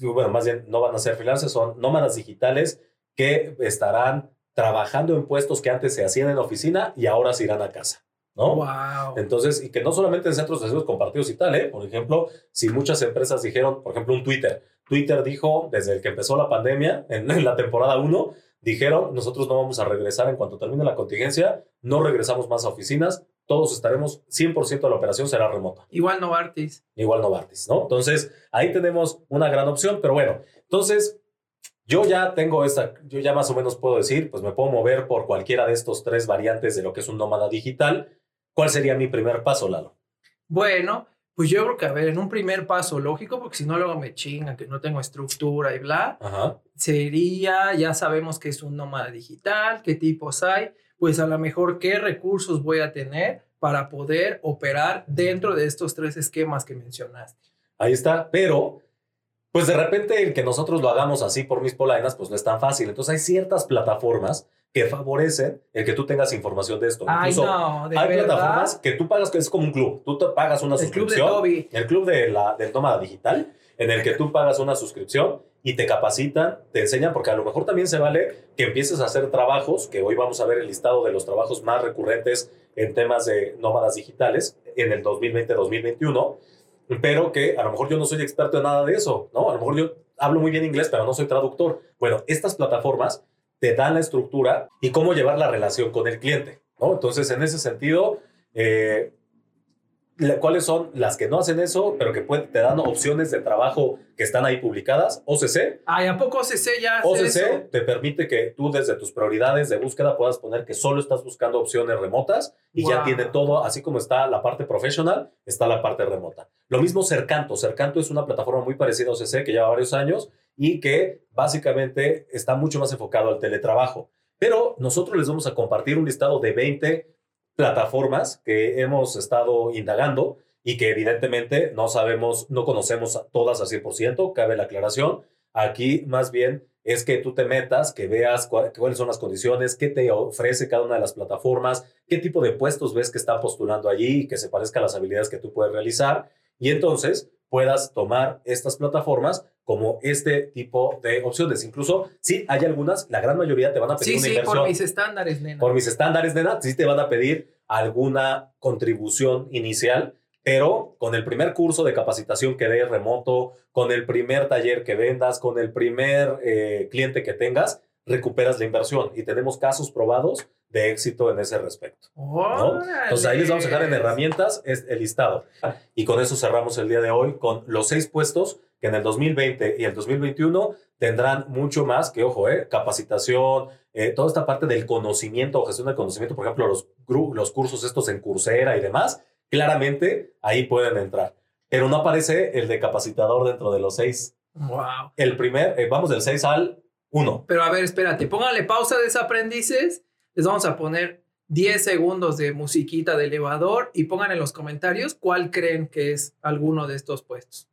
bueno, más bien no van a ser freelancers, son nómadas digitales que estarán trabajando en puestos que antes se hacían en oficina y ahora se irán a casa, ¿no? Wow. Entonces, y que no solamente en centros de servicios compartidos y tal, ¿eh? Por ejemplo, si muchas empresas dijeron, por ejemplo, un Twitter, Twitter dijo desde el que empezó la pandemia, en, en la temporada 1, dijeron, nosotros no vamos a regresar en cuanto termine la contingencia, no regresamos más a oficinas, todos estaremos, 100% de la operación será remota, Igual Novartis. igual Novartis, ¿no? Entonces, ahí tenemos una gran opción, pero bueno, entonces, yo ya tengo esta, yo ya más o menos puedo decir, pues me puedo mover por cualquiera de estos tres variantes de lo que es un nómada digital. ¿Cuál sería mi primer paso, Lalo? Bueno, pues yo creo que, a ver, en un primer paso lógico, porque si no luego me chingan que no tengo estructura y bla, Ajá. sería, ya sabemos que es un nómada digital, qué tipos hay, pues a lo mejor qué recursos voy a tener para poder operar dentro de estos tres esquemas que mencionaste. Ahí está, pero pues de repente el que nosotros lo hagamos así por mis polainas, pues no es tan fácil. Entonces hay ciertas plataformas que favorecen el que tú tengas información de esto. Ay, Incluso no, de hay verdad. plataformas que tú pagas, que es como un club. Tú te pagas una El club de suscripción. El club de la, del nómada digital, en el que tú pagas una suscripción y te capacitan, te enseñan, porque a lo mejor también se vale que empieces a hacer trabajos, que hoy vamos a ver el listado de los trabajos más recurrentes en temas de nómadas digitales en el 2020-2021, pero que a lo mejor yo no soy experto en nada de eso, ¿no? A lo mejor yo hablo muy bien inglés, pero no soy traductor. Bueno, estas plataformas te dan la estructura y cómo llevar la relación con el cliente, ¿no? Entonces, en ese sentido, eh, la- ¿Cuáles son las que no hacen eso, pero que pueden- te dan opciones de trabajo que están ahí publicadas? OCC. Ay, ¿a poco OCC ya hace OCC eso? te permite que tú desde tus prioridades de búsqueda puedas poner que solo estás buscando opciones remotas y ya tiene todo, así como está la parte profesional, está la parte remota. Lo mismo Cercanto. Cercanto es una plataforma muy parecida a OCC que lleva varios años y que básicamente está mucho más enfocado al teletrabajo. Pero nosotros les vamos a compartir un listado de 20 plataformas que hemos estado indagando y que evidentemente no sabemos, no conocemos todas al 100%, cabe la aclaración. Aquí más bien es que tú te metas, que veas cuáles son las condiciones, qué te ofrece cada una de las plataformas, qué tipo de puestos ves que están postulando allí y que se parezca a las habilidades que tú puedes realizar. Y entonces puedas tomar estas plataformas como este tipo de opciones. Incluso, sí, hay algunas, la gran mayoría te van a pedir Sí, una sí, inversión por mis estándares, nena. por mis estándares edad, sí te van a pedir alguna contribución inicial, pero con el primer curso de capacitación que des remoto, con el primer taller que vendas, con el primer eh, cliente que tengas, recuperas la inversión y tenemos casos probados de éxito en ese respecto. ¿no? Entonces ahí les vamos a dejar en herramientas el listado. Y con eso cerramos el día de hoy con los seis puestos que en el 2020 y el 2021 tendrán mucho más que, ojo, eh, capacitación, eh, toda esta parte del conocimiento o gestión del conocimiento, por ejemplo, los, los cursos estos en Coursera y demás, claramente ahí pueden entrar. Pero no aparece el de capacitador dentro de los seis. Wow. El primer, eh, vamos del 6 al 1. Pero a ver, espérate, pónganle pausa desaprendices. Les vamos a poner 10 segundos de musiquita de elevador y pongan en los comentarios cuál creen que es alguno de estos puestos.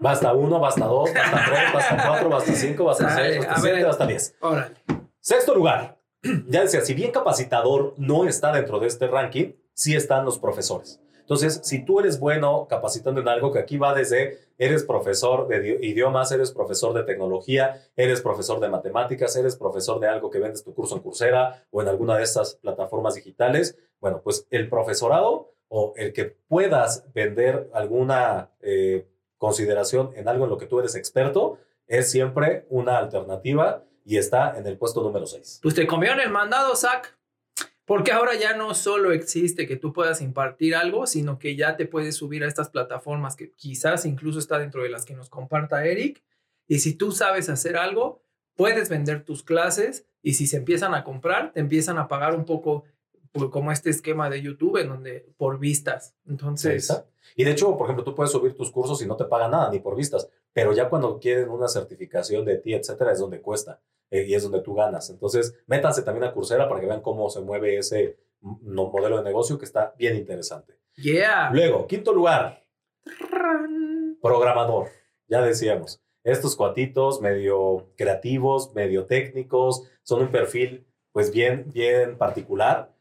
Basta 1, basta 2, basta 3, basta 4, basta 5, basta Sale, 6, a basta ver. 7, basta 10. Órale. Sexto lugar. Ya decía, si bien capacitador no está dentro de este ranking, sí están los profesores. Entonces, si tú eres bueno capacitando en algo que aquí va desde, eres profesor de idi- idiomas, eres profesor de tecnología, eres profesor de matemáticas, eres profesor de algo que vendes tu curso en Coursera o en alguna de estas plataformas digitales, bueno, pues el profesorado o el que puedas vender alguna eh, consideración en algo en lo que tú eres experto es siempre una alternativa y está en el puesto número 6. Pues te comieron el mandado, Zach. Porque ahora ya no solo existe que tú puedas impartir algo, sino que ya te puedes subir a estas plataformas que quizás incluso está dentro de las que nos comparta Eric. Y si tú sabes hacer algo, puedes vender tus clases y si se empiezan a comprar, te empiezan a pagar un poco pues, como este esquema de YouTube en donde por vistas. Entonces. Y de hecho, por ejemplo, tú puedes subir tus cursos y no te pagan nada, ni por vistas, pero ya cuando quieren una certificación de ti, etcétera, es donde cuesta eh, y es donde tú ganas. Entonces, métanse también a Coursera para que vean cómo se mueve ese modelo de negocio que está bien interesante. yeah. Luego, quinto lugar, programador. Ya decíamos, estos cuatitos medio creativos, medio técnicos, son un perfil pues bien, bien particular.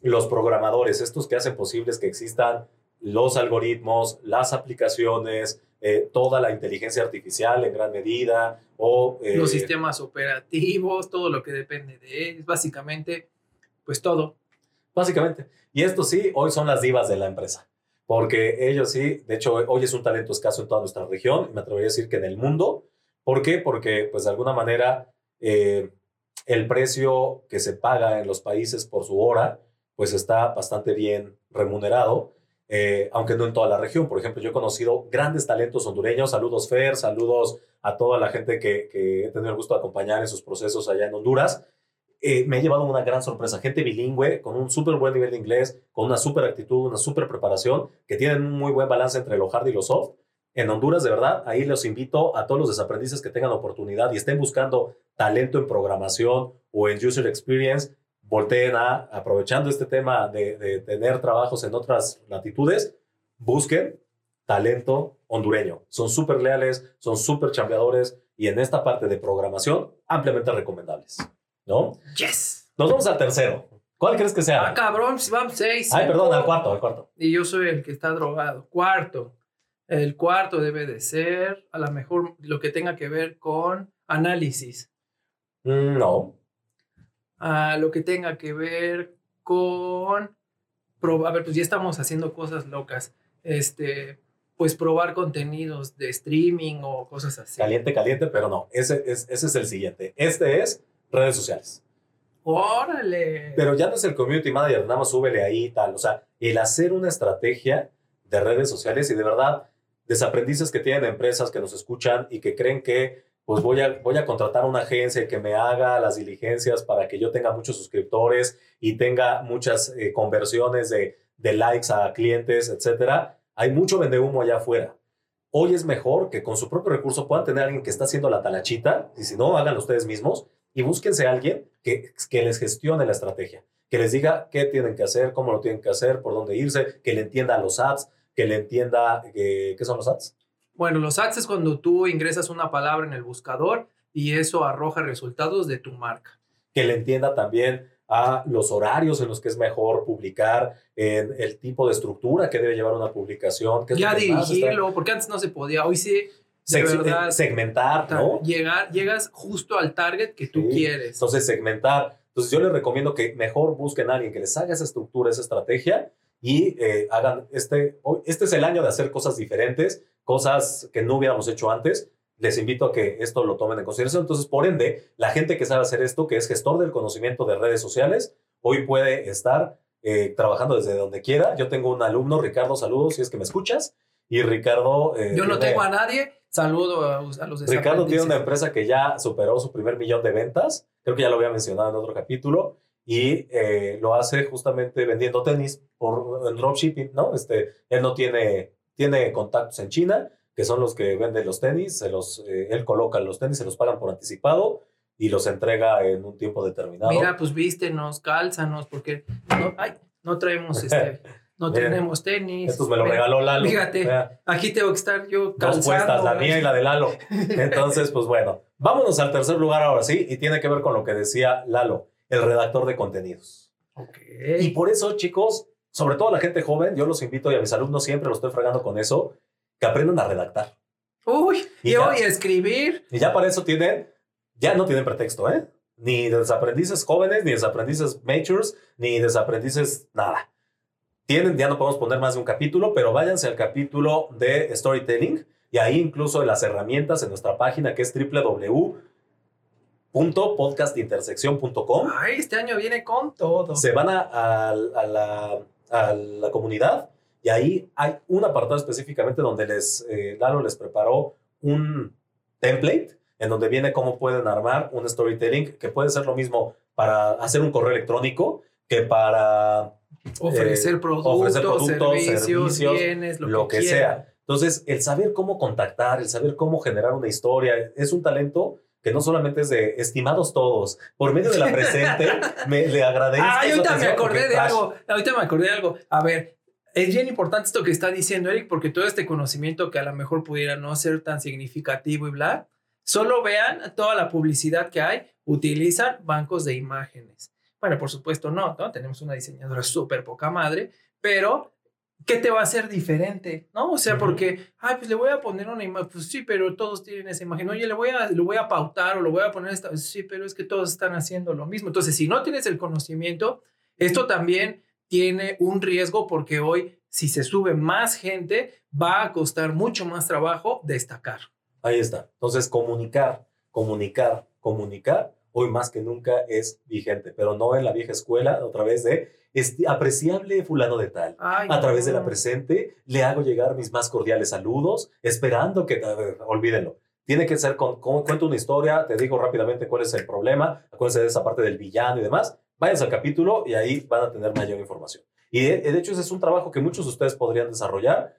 Los programadores, estos que hacen posibles que existan los algoritmos, las aplicaciones, eh, toda la inteligencia artificial en gran medida, o eh, Los sistemas operativos, todo lo que depende de él, básicamente, pues todo. Básicamente. Y estos sí, hoy son las divas de la empresa. Porque ellos sí, de hecho, hoy es un talento escaso en toda nuestra región, y me atrevería a decir que en el mundo. ¿Por qué? Porque, pues, de alguna manera, eh, el precio que se paga en los países por su hora, pues está bastante bien remunerado, eh, aunque no en toda la región. Por ejemplo, yo he conocido grandes talentos hondureños. Saludos, Fer, saludos a toda la gente que, que he tenido el gusto de acompañar en sus procesos allá en Honduras eh, me he llevado una gran sorpresa. Gente bilingüe, con un súper buen nivel de inglés, con una súper actitud, una súper preparación, que tienen un muy buen balance entre lo hard y lo soft. En Honduras, de verdad, ahí los invito a todos los desaprendices que tengan oportunidad y estén buscando talento en programación o en user experience, volteen a, aprovechando este tema de, de tener trabajos en otras latitudes, busquen talento hondureño. Son súper leales, son súper chambeadores y en esta parte de programación, ampliamente recomendables. ¿No? Yes. Nos vamos al tercero. ¿Cuál crees que sea? Ah, cabrón, si vamos seis. Ay, perdón, al cuarto, al cuarto. Y yo soy el que está drogado. Cuarto. El cuarto debe de ser, a lo mejor, lo que tenga que ver con análisis. Mm, No. A lo que tenga que ver con. A ver, pues ya estamos haciendo cosas locas. Este. Pues probar contenidos de streaming o cosas así. Caliente, caliente, pero no. Ese es, ese es el siguiente. Este es redes sociales. Órale. Pero ya no es el community manager, nada más súbele ahí y tal. O sea, el hacer una estrategia de redes sociales y de verdad, desaprendices que tienen empresas que nos escuchan y que creen que pues voy a, voy a contratar una agencia que me haga las diligencias para que yo tenga muchos suscriptores y tenga muchas eh, conversiones de, de likes a clientes, etcétera. Hay mucho vende humo allá afuera. Hoy es mejor que con su propio recurso puedan tener a alguien que está haciendo la talachita, y si no, háganlo ustedes mismos, y búsquense a alguien que, que les gestione la estrategia, que les diga qué tienen que hacer, cómo lo tienen que hacer, por dónde irse, que le entienda los ads, que le entienda eh, qué son los ads. Bueno, los ads es cuando tú ingresas una palabra en el buscador y eso arroja resultados de tu marca. Que le entienda también a los horarios en los que es mejor publicar, en el tipo de estructura que debe llevar una publicación. Que ya dirigirlo, porque antes no se podía, hoy sí. De verdad, segmentar, ¿no? Llegar, llegas justo al target que tú quieres. Entonces, segmentar. Entonces, yo les recomiendo que mejor busquen a alguien que les haga esa estructura, esa estrategia y eh, hagan este. Este es el año de hacer cosas diferentes cosas que no hubiéramos hecho antes. Les invito a que esto lo tomen en consideración. Entonces, por ende, la gente que sabe hacer esto, que es gestor del conocimiento de redes sociales, hoy puede estar eh, trabajando desde donde quiera. Yo tengo un alumno, Ricardo, saludos si es que me escuchas. Y Ricardo... Eh, Yo no tengo a nadie, saludo a, los Ricardo tiene una empresa que ya superó su primer millón de ventas. Creo que ya lo había mencionado en otro capítulo. Y eh, lo hace justamente vendiendo tenis por, en dropshipping, ¿no? Este, él no tiene tiene contactos en China, que son los que venden los tenis, se los, eh, él coloca los tenis, se los pagan por anticipado y los entrega en un tiempo determinado. Mira, pues vístenos, cálzanos, porque no, ay, no traemos este... No tenemos tenis. Estos me lo regaló Lalo. Fíjate, aquí tengo que estar yo calzando. Dos puestas, la mía y la de Lalo. Entonces, pues bueno, vámonos al tercer lugar ahora sí, y tiene que ver con lo que decía Lalo, el redactor de contenidos. Okay. Y por eso, chicos, sobre todo a la gente joven, yo los invito y a mis alumnos siempre los estoy fregando con eso, que aprendan a redactar. Uy, y, hoy a escribir. Y ya para eso tienen, ya no tienen pretexto, ¿eh? Ni desaprendices jóvenes, ni desaprendices matures, ni desaprendices nada. Tienen, ya no podemos poner más de un capítulo, pero váyanse al capítulo de storytelling y ahí incluso las herramientas en nuestra página que es www.podcastintersección.com. Ay, este año viene con todo. Se van a la a la comunidad y ahí hay un apartado específicamente donde les, eh, Lalo les preparó un template en donde viene cómo pueden armar un storytelling que puede ser lo mismo para hacer un correo electrónico que para ofrecer, eh, productos, servicios, bienes, lo, que, sea. Entonces, el saber cómo contactar, el saber cómo generar una historia, es un talento que no solamente es de estimados todos, por medio de la presente, me le agradezco. Ah, ahorita me acordé de algo, ahorita me acordé de algo. A ver, es bien importante esto que está diciendo Eric, porque todo este conocimiento que a lo mejor pudiera no ser tan significativo y bla, solo vean toda la publicidad que hay, utilizan bancos de imágenes. Bueno, por supuesto no, ¿no? Tenemos una diseñadora súper poca madre, pero ¿qué te va a hacer diferente? ¿No? O sea, porque, ay, pues le voy a poner una imagen, pues sí, pero todos tienen esa imagen. Oye, le voy a, le voy a pautar o le voy a poner esta, sí, pero es que todos están haciendo lo mismo. Entonces, si no tienes el conocimiento, esto también tiene un riesgo porque hoy, si se sube más gente, va a costar mucho más trabajo destacar. Ahí está. Entonces, comunicar, comunicar, comunicar, hoy más que nunca es vigente, pero no en la vieja escuela, otra vez de apreciable fulano de tal. a través de la presente le hago llegar mis más cordiales saludos, esperando que, olvídenlo. Tiene que ser con, cuento una historia, te digo rápidamente cuál es el problema, acuérdense de esa parte del villano y demás. Váyanse al capítulo y ahí van a tener mayor información. Y de, hecho ese es un trabajo que muchos de ustedes podrían desarrollar,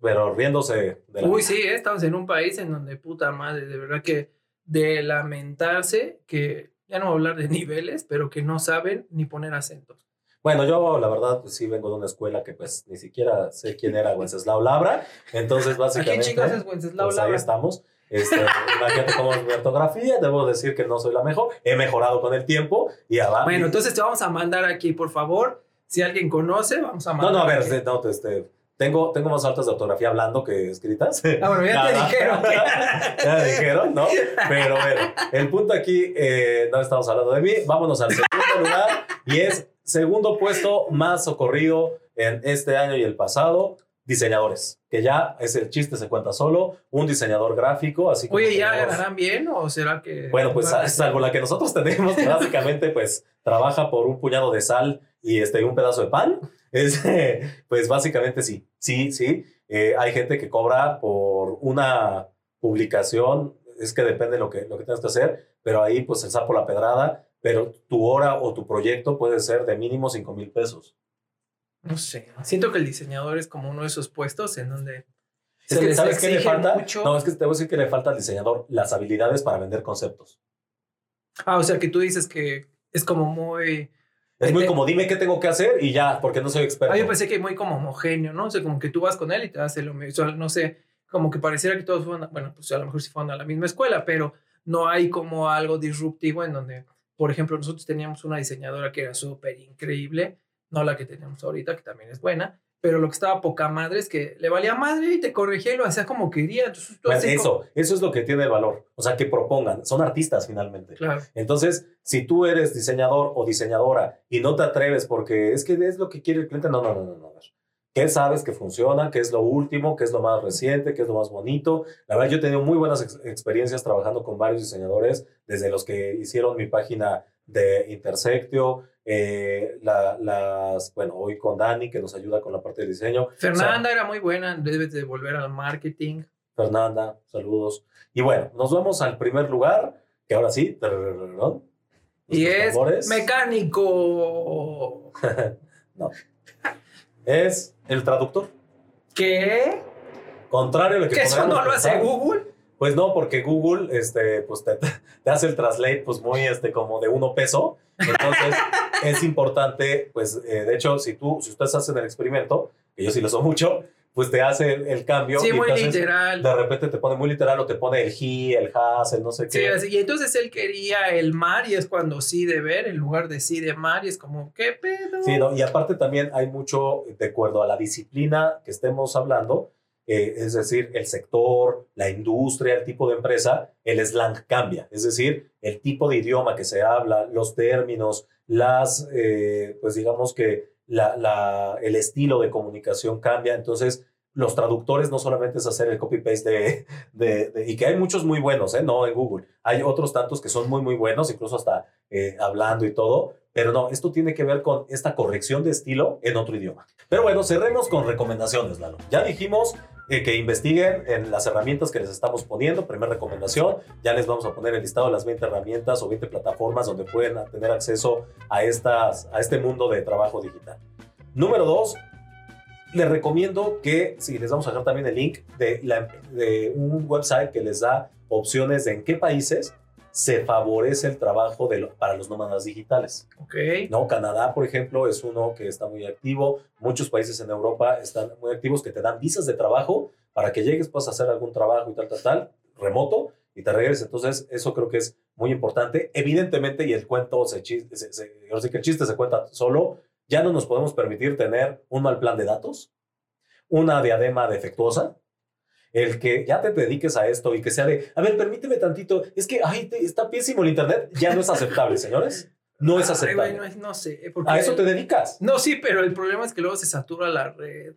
pero riéndose de la Uy, sí, ¿eh? estamos en un país en donde puta madre, de verdad que de lamentarse que, ya no voy a hablar de niveles, pero que no saben ni poner acentos. Bueno, yo la verdad pues sí vengo de una escuela que pues ni siquiera sé quién era Wenceslao Labra, entonces básicamente... ¿A quién es Wenceslao pues, Ahí estamos. Este, imagínate cómo es mi ortografía, debo decir que no soy la mejor, he mejorado con el tiempo y abajo. Bueno, entonces te vamos a mandar aquí, por favor, si alguien conoce, vamos a mandar. No, no, a ver, no, este, tengo, tengo más altas de ortografía hablando que escritas. Ah, bueno, ya te dijeron. ya dijeron, ¿no? Pero bueno, el punto aquí, eh, no estamos hablando de mí, vámonos al segundo lugar y es segundo puesto más socorrido en este año y el pasado, diseñadores, que ya es el chiste, se cuenta solo, un diseñador gráfico, así como Oye, ¿ya ganarán bien o será que...? Bueno, pues salvo la que nosotros tenemos, que básicamente pues trabaja por un puñado de sal y este, un pedazo de pan, es, pues básicamente sí, sí, sí. Eh, hay gente que cobra por una publicación, es que depende de lo que, lo que tengas que hacer, pero ahí pues el sapo la pedrada, pero tu hora o tu proyecto puede ser de mínimo 5 mil pesos. No sé. Siento que el diseñador es como uno de esos puestos en donde... Es se que, les ¿sabes qué le falta? mucho. No, es que te voy a decir que le falta al diseñador las habilidades para vender conceptos. Ah, o sea, que tú dices que es como muy... Es muy Ente- como, dime qué tengo que hacer y ya, porque no soy experto. Ah, yo pensé que muy como homogéneo, ¿no? O sea, como que tú vas con él y te hace lo mismo. O sea, no sé, como que pareciera que todos fueron, bueno, pues a lo mejor sí fueron a la misma escuela, pero no hay como algo disruptivo en donde, por ejemplo, nosotros teníamos una diseñadora que era súper increíble, no la que tenemos ahorita, que también es buena, pero lo que estaba poca madre es que le valía madre y te corregía y lo hacía como quería. Entonces tú Bueno, así como- eso, eso es lo que tiene el valor. O sea, que propongan. Son artistas finalmente. claro. Entonces, si tú eres diseñador o diseñadora y no te atreves porque es que es lo que quiere el cliente, no, no, no, no, no. ¿Qué sabes que funciona? ¿Qué es lo último? ¿Qué es lo más reciente? ¿Qué es lo más bonito? La verdad, yo he tenido muy buenas ex- experiencias trabajando con varios diseñadores, desde los que hicieron mi página de Intersectio, eh, la- las, bueno, hoy con Dani, que nos ayuda con la parte de diseño. Fernanda era muy buena, debes de volver al marketing. Fernanda, saludos. Y bueno, nos vamos al primer lugar, que ahora sí, Y es mecánico. no. Es el traductor. ¿Qué? Contrario a lo que ¿Que eso no lo hace Google? Pues no, porque Google este, pues te, te hace el translate pues muy este, como de uno peso. Entonces es importante, pues eh, de hecho, si tú, si ustedes hacen el experimento, que yo sí lo uso mucho, pues te hace el, el cambio. Sí, y muy entonces, literal. De repente te pone muy literal o te pone el he, el has, el no sé Sí, qué. así, y entonces él quería el mar y es cuando sí de ver en lugar de sí de mar y es como, ¿qué pedo? Sí, no, y aparte también hay mucho, de acuerdo a la disciplina que estemos hablando, eh, es decir, el sector, la industria, el tipo de empresa, el slang cambia. Es decir, el tipo de idioma que se habla, los términos, las, eh, pues digamos que la, la- el estilo de comunicación cambia. Entonces, los traductores no solamente es hacer el copy-paste de, de- y que hay muchos muy buenos, ¿eh? No en Google. Hay otros tantos que son muy, muy buenos, incluso hasta eh, hablando y todo. Pero no, esto tiene que ver con esta corrección de estilo en otro idioma. Pero bueno, cerremos con recomendaciones, Lalo. Ya dijimos eh, que investiguen en las herramientas que les estamos poniendo. Primera recomendación, ya les vamos a poner el listado de las 20 herramientas o 20 plataformas donde pueden tener acceso a, estas, a este mundo de trabajo digital. Número dos, les recomiendo que, si les vamos a dejar también el link de, la- de un website que les da opciones de en qué países se favorece el trabajo de lo- para los nómadas digitales. Ok. ¿no? Canadá, por ejemplo, es uno que está muy activo. Muchos países en Europa están muy activos que te dan visas de trabajo para que llegues, puedas hacer algún trabajo y tal, tal, tal, remoto, y te regreses. Entonces, eso creo que es muy importante. Evidentemente, y el cuento, se, se, se- ahora sí que el chiste se cuenta solo, ya no nos podemos permitir tener un mal plan de datos, una diadema defectuosa, el que ya te dediques a esto y que sea de, a ver, permíteme tantito, es que, ay, te- está pésimo el internet, ya no es aceptable, señores. No es Ay, aceptable. bueno, no sé. Porque A eso te dedicas. No, sí, pero el problema es que luego se satura la red.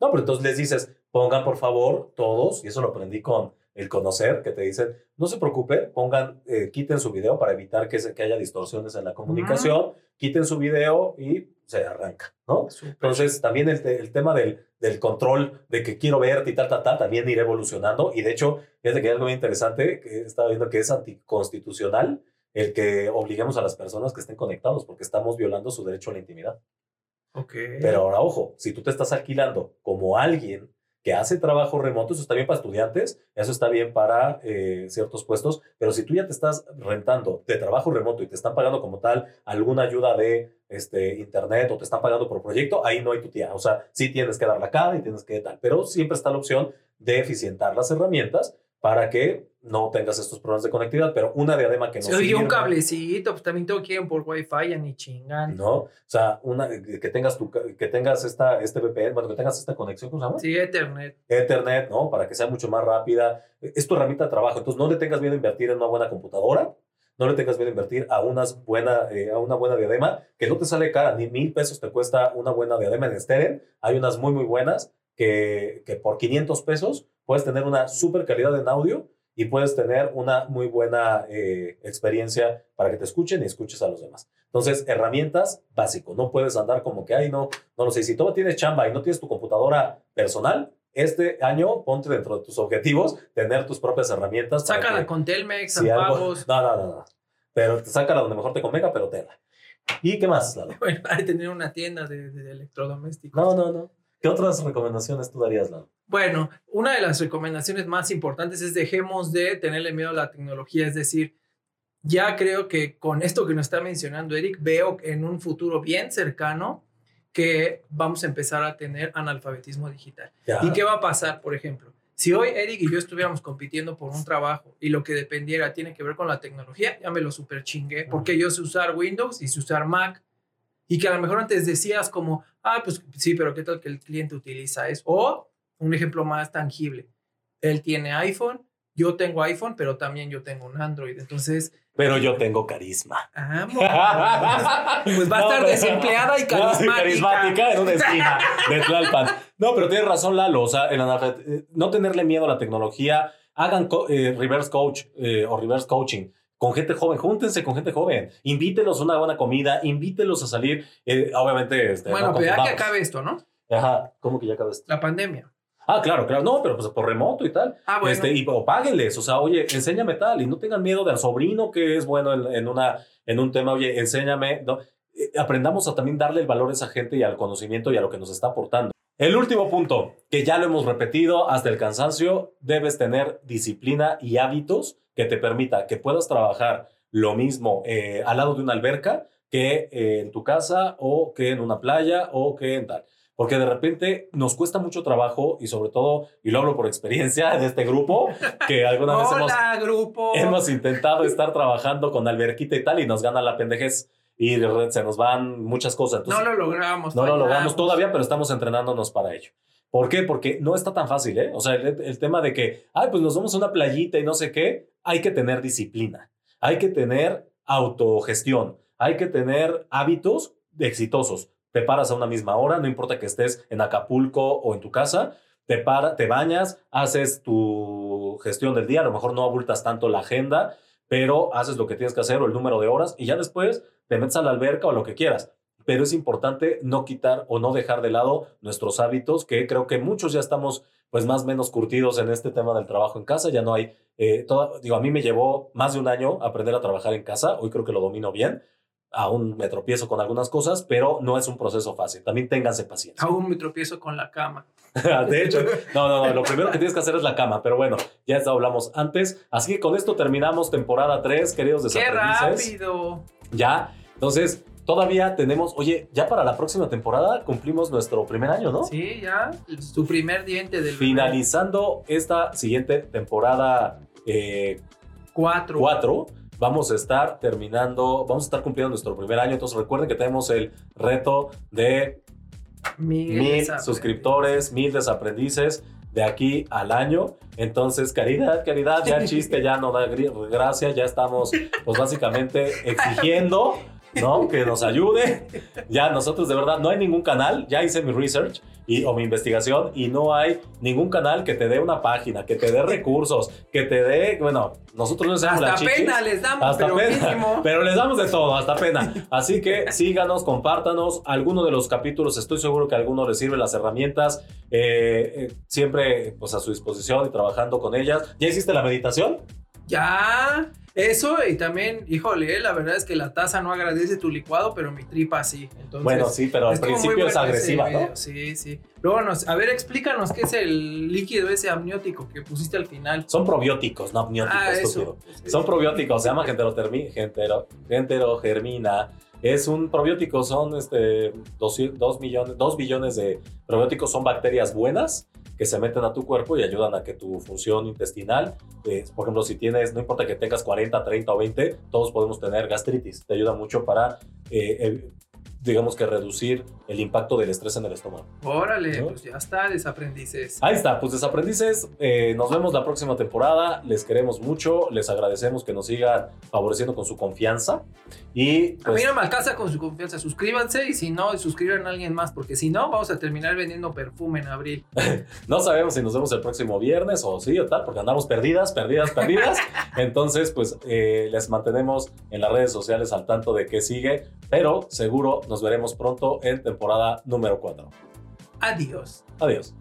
No, pero entonces les dices, pongan por favor todos, y eso lo aprendí con el conocer, que te dicen, no se preocupen, pongan, eh, quiten su video para evitar que, se, que haya distorsiones en la comunicación, quiten su video y se arranca, ¿no? Entonces, también el, te- el tema del, del control de que quiero verte y tal, tal, tal, también irá evolucionando. Y de hecho, fíjate que hay algo muy interesante que estaba viendo que es anticonstitucional el que obliguemos a las personas que estén conectados, porque estamos violando su derecho a la intimidad. Ok. Pero ahora, ojo, si tú te estás alquilando como alguien que hace trabajo remoto, eso está bien para estudiantes, eso está bien para eh, ciertos puestos, pero si tú ya te estás rentando de trabajo remoto y te están pagando como tal alguna ayuda de este, internet o te están pagando por proyecto, ahí no hay tu tía. O sea, sí tienes que dar la cara y tienes que tal, pero siempre está la opción de eficientar las herramientas para que no tengas estos problemas de conectividad, pero una diadema que no Si oye, un cablecito, pues también que ir por Wi-Fi, ya ni chingan. ¿no? O sea, una, que tengas, tu, que tengas esta, este VPN, bueno, que tengas esta conexión, ¿cómo se llama? Sí, Ethernet. Ethernet, ¿no? Para que sea mucho más rápida. Es tu herramienta de trabajo. Entonces, no le tengas miedo a invertir en una buena computadora. No le tengas miedo a invertir a, unas buena, eh, a una buena diadema, que no te sale cara, ni mil pesos te cuesta una buena diadema en Steren. Hay unas muy, muy buenas que, que por 500 pesos puedes tener una super calidad en audio y puedes tener una muy buena eh, experiencia para que te escuchen y escuches a los demás. Entonces, herramientas básico. No puedes andar como que, ay, no, no lo sé. Si tú tienes chamba y no tienes tu computadora personal, este año ponte dentro de tus objetivos tener tus propias herramientas. Sácala con Telmex, si pagos. No, no, no, no. Pero sácala donde mejor te convenga, pero tela. ¿Y qué más, Bueno, hay tener una tienda de, de electrodomésticos. No, no, no. ¿Qué otras recomendaciones tú darías, Lalo? Bueno, una de las recomendaciones más importantes es dejemos de tenerle miedo a la tecnología, es decir, ya creo que con esto que nos está mencionando Eric, veo en un futuro bien cercano que vamos a empezar a tener analfabetismo digital. ¿Y qué va a pasar, por ejemplo? Si hoy Eric y yo estuviéramos compitiendo por un trabajo y lo que dependiera tiene que ver con la tecnología, ya me lo super chingué, porque yo sé usar Windows y sé usar Mac. Y que a lo mejor antes decías como, ah, pues sí, pero ¿qué tal que el cliente utiliza eso? O un ejemplo más tangible. Él tiene iPhone, yo tengo iPhone, pero también yo tengo un Android. Entonces. Pero yo tengo carisma. pues va a estar desempleada y carismática. carismática en una esquina de Tlalpan. No, pero tienes razón, Lalo. O sea, eh, no tenerle miedo a la tecnología. Hagan eh, reverse coach eh, o reverse coaching con gente joven, júntense con gente joven, invítelos a una buena comida, invítelos a salir, obviamente. Este, bueno, pero ya que acabe esto, ¿no? Ajá, ¿cómo que ya acabe esto? La pandemia. Ah, claro, claro. No, pero pues por remoto y tal. Ah, bueno. Este, y, o páguenles. O sea, oye, enséñame tal. Y no tengan miedo del sobrino que es bueno en, una, en un tema. Oye, enséñame. ¿no? Eh, aprendamos a también darle el valor a esa gente y al conocimiento y a lo que nos está aportando. El último punto, que ya lo hemos repetido hasta el cansancio, debes tener disciplina y hábitos que te permita que puedas trabajar lo mismo eh, al lado de una alberca que eh, en tu casa o que en una playa o que en tal porque de repente nos cuesta mucho trabajo y sobre todo, y lo hablo por experiencia de este grupo, que alguna vez hemos, grupo. hemos intentado estar trabajando con alberquita y tal y nos gana la pendejez y se nos van muchas cosas. no lo logramos. No lo logramos todavía, pero estamos entrenándonos para ello. ¿Por qué? Porque no está tan fácil, ¿eh? O sea, el, el tema de que, ay, pues nos vamos a una playita y no sé qué, hay que tener disciplina, hay que tener autogestión, hay que tener hábitos exitosos te paras a una misma hora, no importa que estés en Acapulco o en tu casa, te, para, te bañas, haces tu gestión del día, a lo mejor no abultas tanto la agenda, pero haces lo que tienes que hacer o el número de horas y ya después te metes a la alberca o lo que quieras. Pero es importante no quitar o no dejar de lado nuestros hábitos, que creo que muchos ya estamos pues más o menos curtidos en este tema del trabajo en casa, ya no hay, eh, digo, a mí me llevó más de un año aprender a trabajar en casa, hoy creo que lo domino bien, aún me tropiezo con algunas cosas, pero no es un proceso fácil. También ténganse paciencia. Aún me tropiezo con la cama. de hecho, no, no, no, lo primero que tienes que hacer es la cama, pero bueno, ya eso hablamos antes. Así que con esto terminamos temporada 3, queridos desaprendices. ¡Qué rápido! Ya, entonces todavía tenemos, oye, ya para la próxima temporada cumplimos nuestro primer año, ¿no? Sí, ya, tu primer diente del... Finalizando esta siguiente temporada 4. Eh, cuatro vamos a estar terminando, vamos a estar cumpliendo nuestro primer año. Entonces recuerden que tenemos el reto de mil, suscriptores, mil desaprendices de aquí al año. Entonces, caridad, caridad, ya el chiste ya no da gracia, ya estamos pues básicamente exigiendo ¿no? Que nos ayude. Ya nosotros de verdad no hay ningún canal, ya hice mi research y, o mi investigación y no hay ningún canal que te dé una página, que te dé recursos, que te dé, bueno, nosotros no hacemos hasta pena les damos, hasta pero pena, pero les damos de todo, hasta pena. Así que síganos, compártanos, alguno de los capítulos, estoy seguro que a alguno les sirve las herramientas, eh, eh, siempre pues a su disposición y trabajando con ellas. ¿Ya hiciste la meditación? Ya. Eso y también, híjole, la verdad es que la taza no agradece tu licuado, pero mi tripa sí. bueno, sí, pero al principio es agresiva, ¿no? Sí, sí. Luego, nos, a ver, explícanos qué es el líquido ese amniótico que pusiste al final. Son probióticos, no amnióticos, ah, eso. Son probióticos, se llama genterogermina. Es un probiótico, son este, dos, millones, dos billones de probióticos, son bacterias buenas que se meten a tu cuerpo y ayudan a que tu función intestinal, eh, por ejemplo, si tienes, no importa que tengas 40, 30 o 20, todos podemos tener gastritis. Te ayuda mucho para eh, digamos que reducir el impacto del estrés en el estómago. Órale, ¿No? pues ya está, desaprendices. Ahí está, pues desaprendices, eh, nos vemos la próxima temporada, les queremos mucho, les agradecemos que nos sigan favoreciendo con su confianza y A mí pues, no me alcanza con su confianza. Suscríbanse y si no, suscriban a alguien más, porque si no, vamos a terminar vendiendo perfume en abril. no sabemos si nos vemos el próximo viernes o sí o tal, porque andamos perdidas, perdidas, perdidas. Entonces, pues eh, les mantenemos en las redes sociales al tanto de qué sigue, pero seguro nos veremos pronto en temporada número 4. Adiós. Adiós.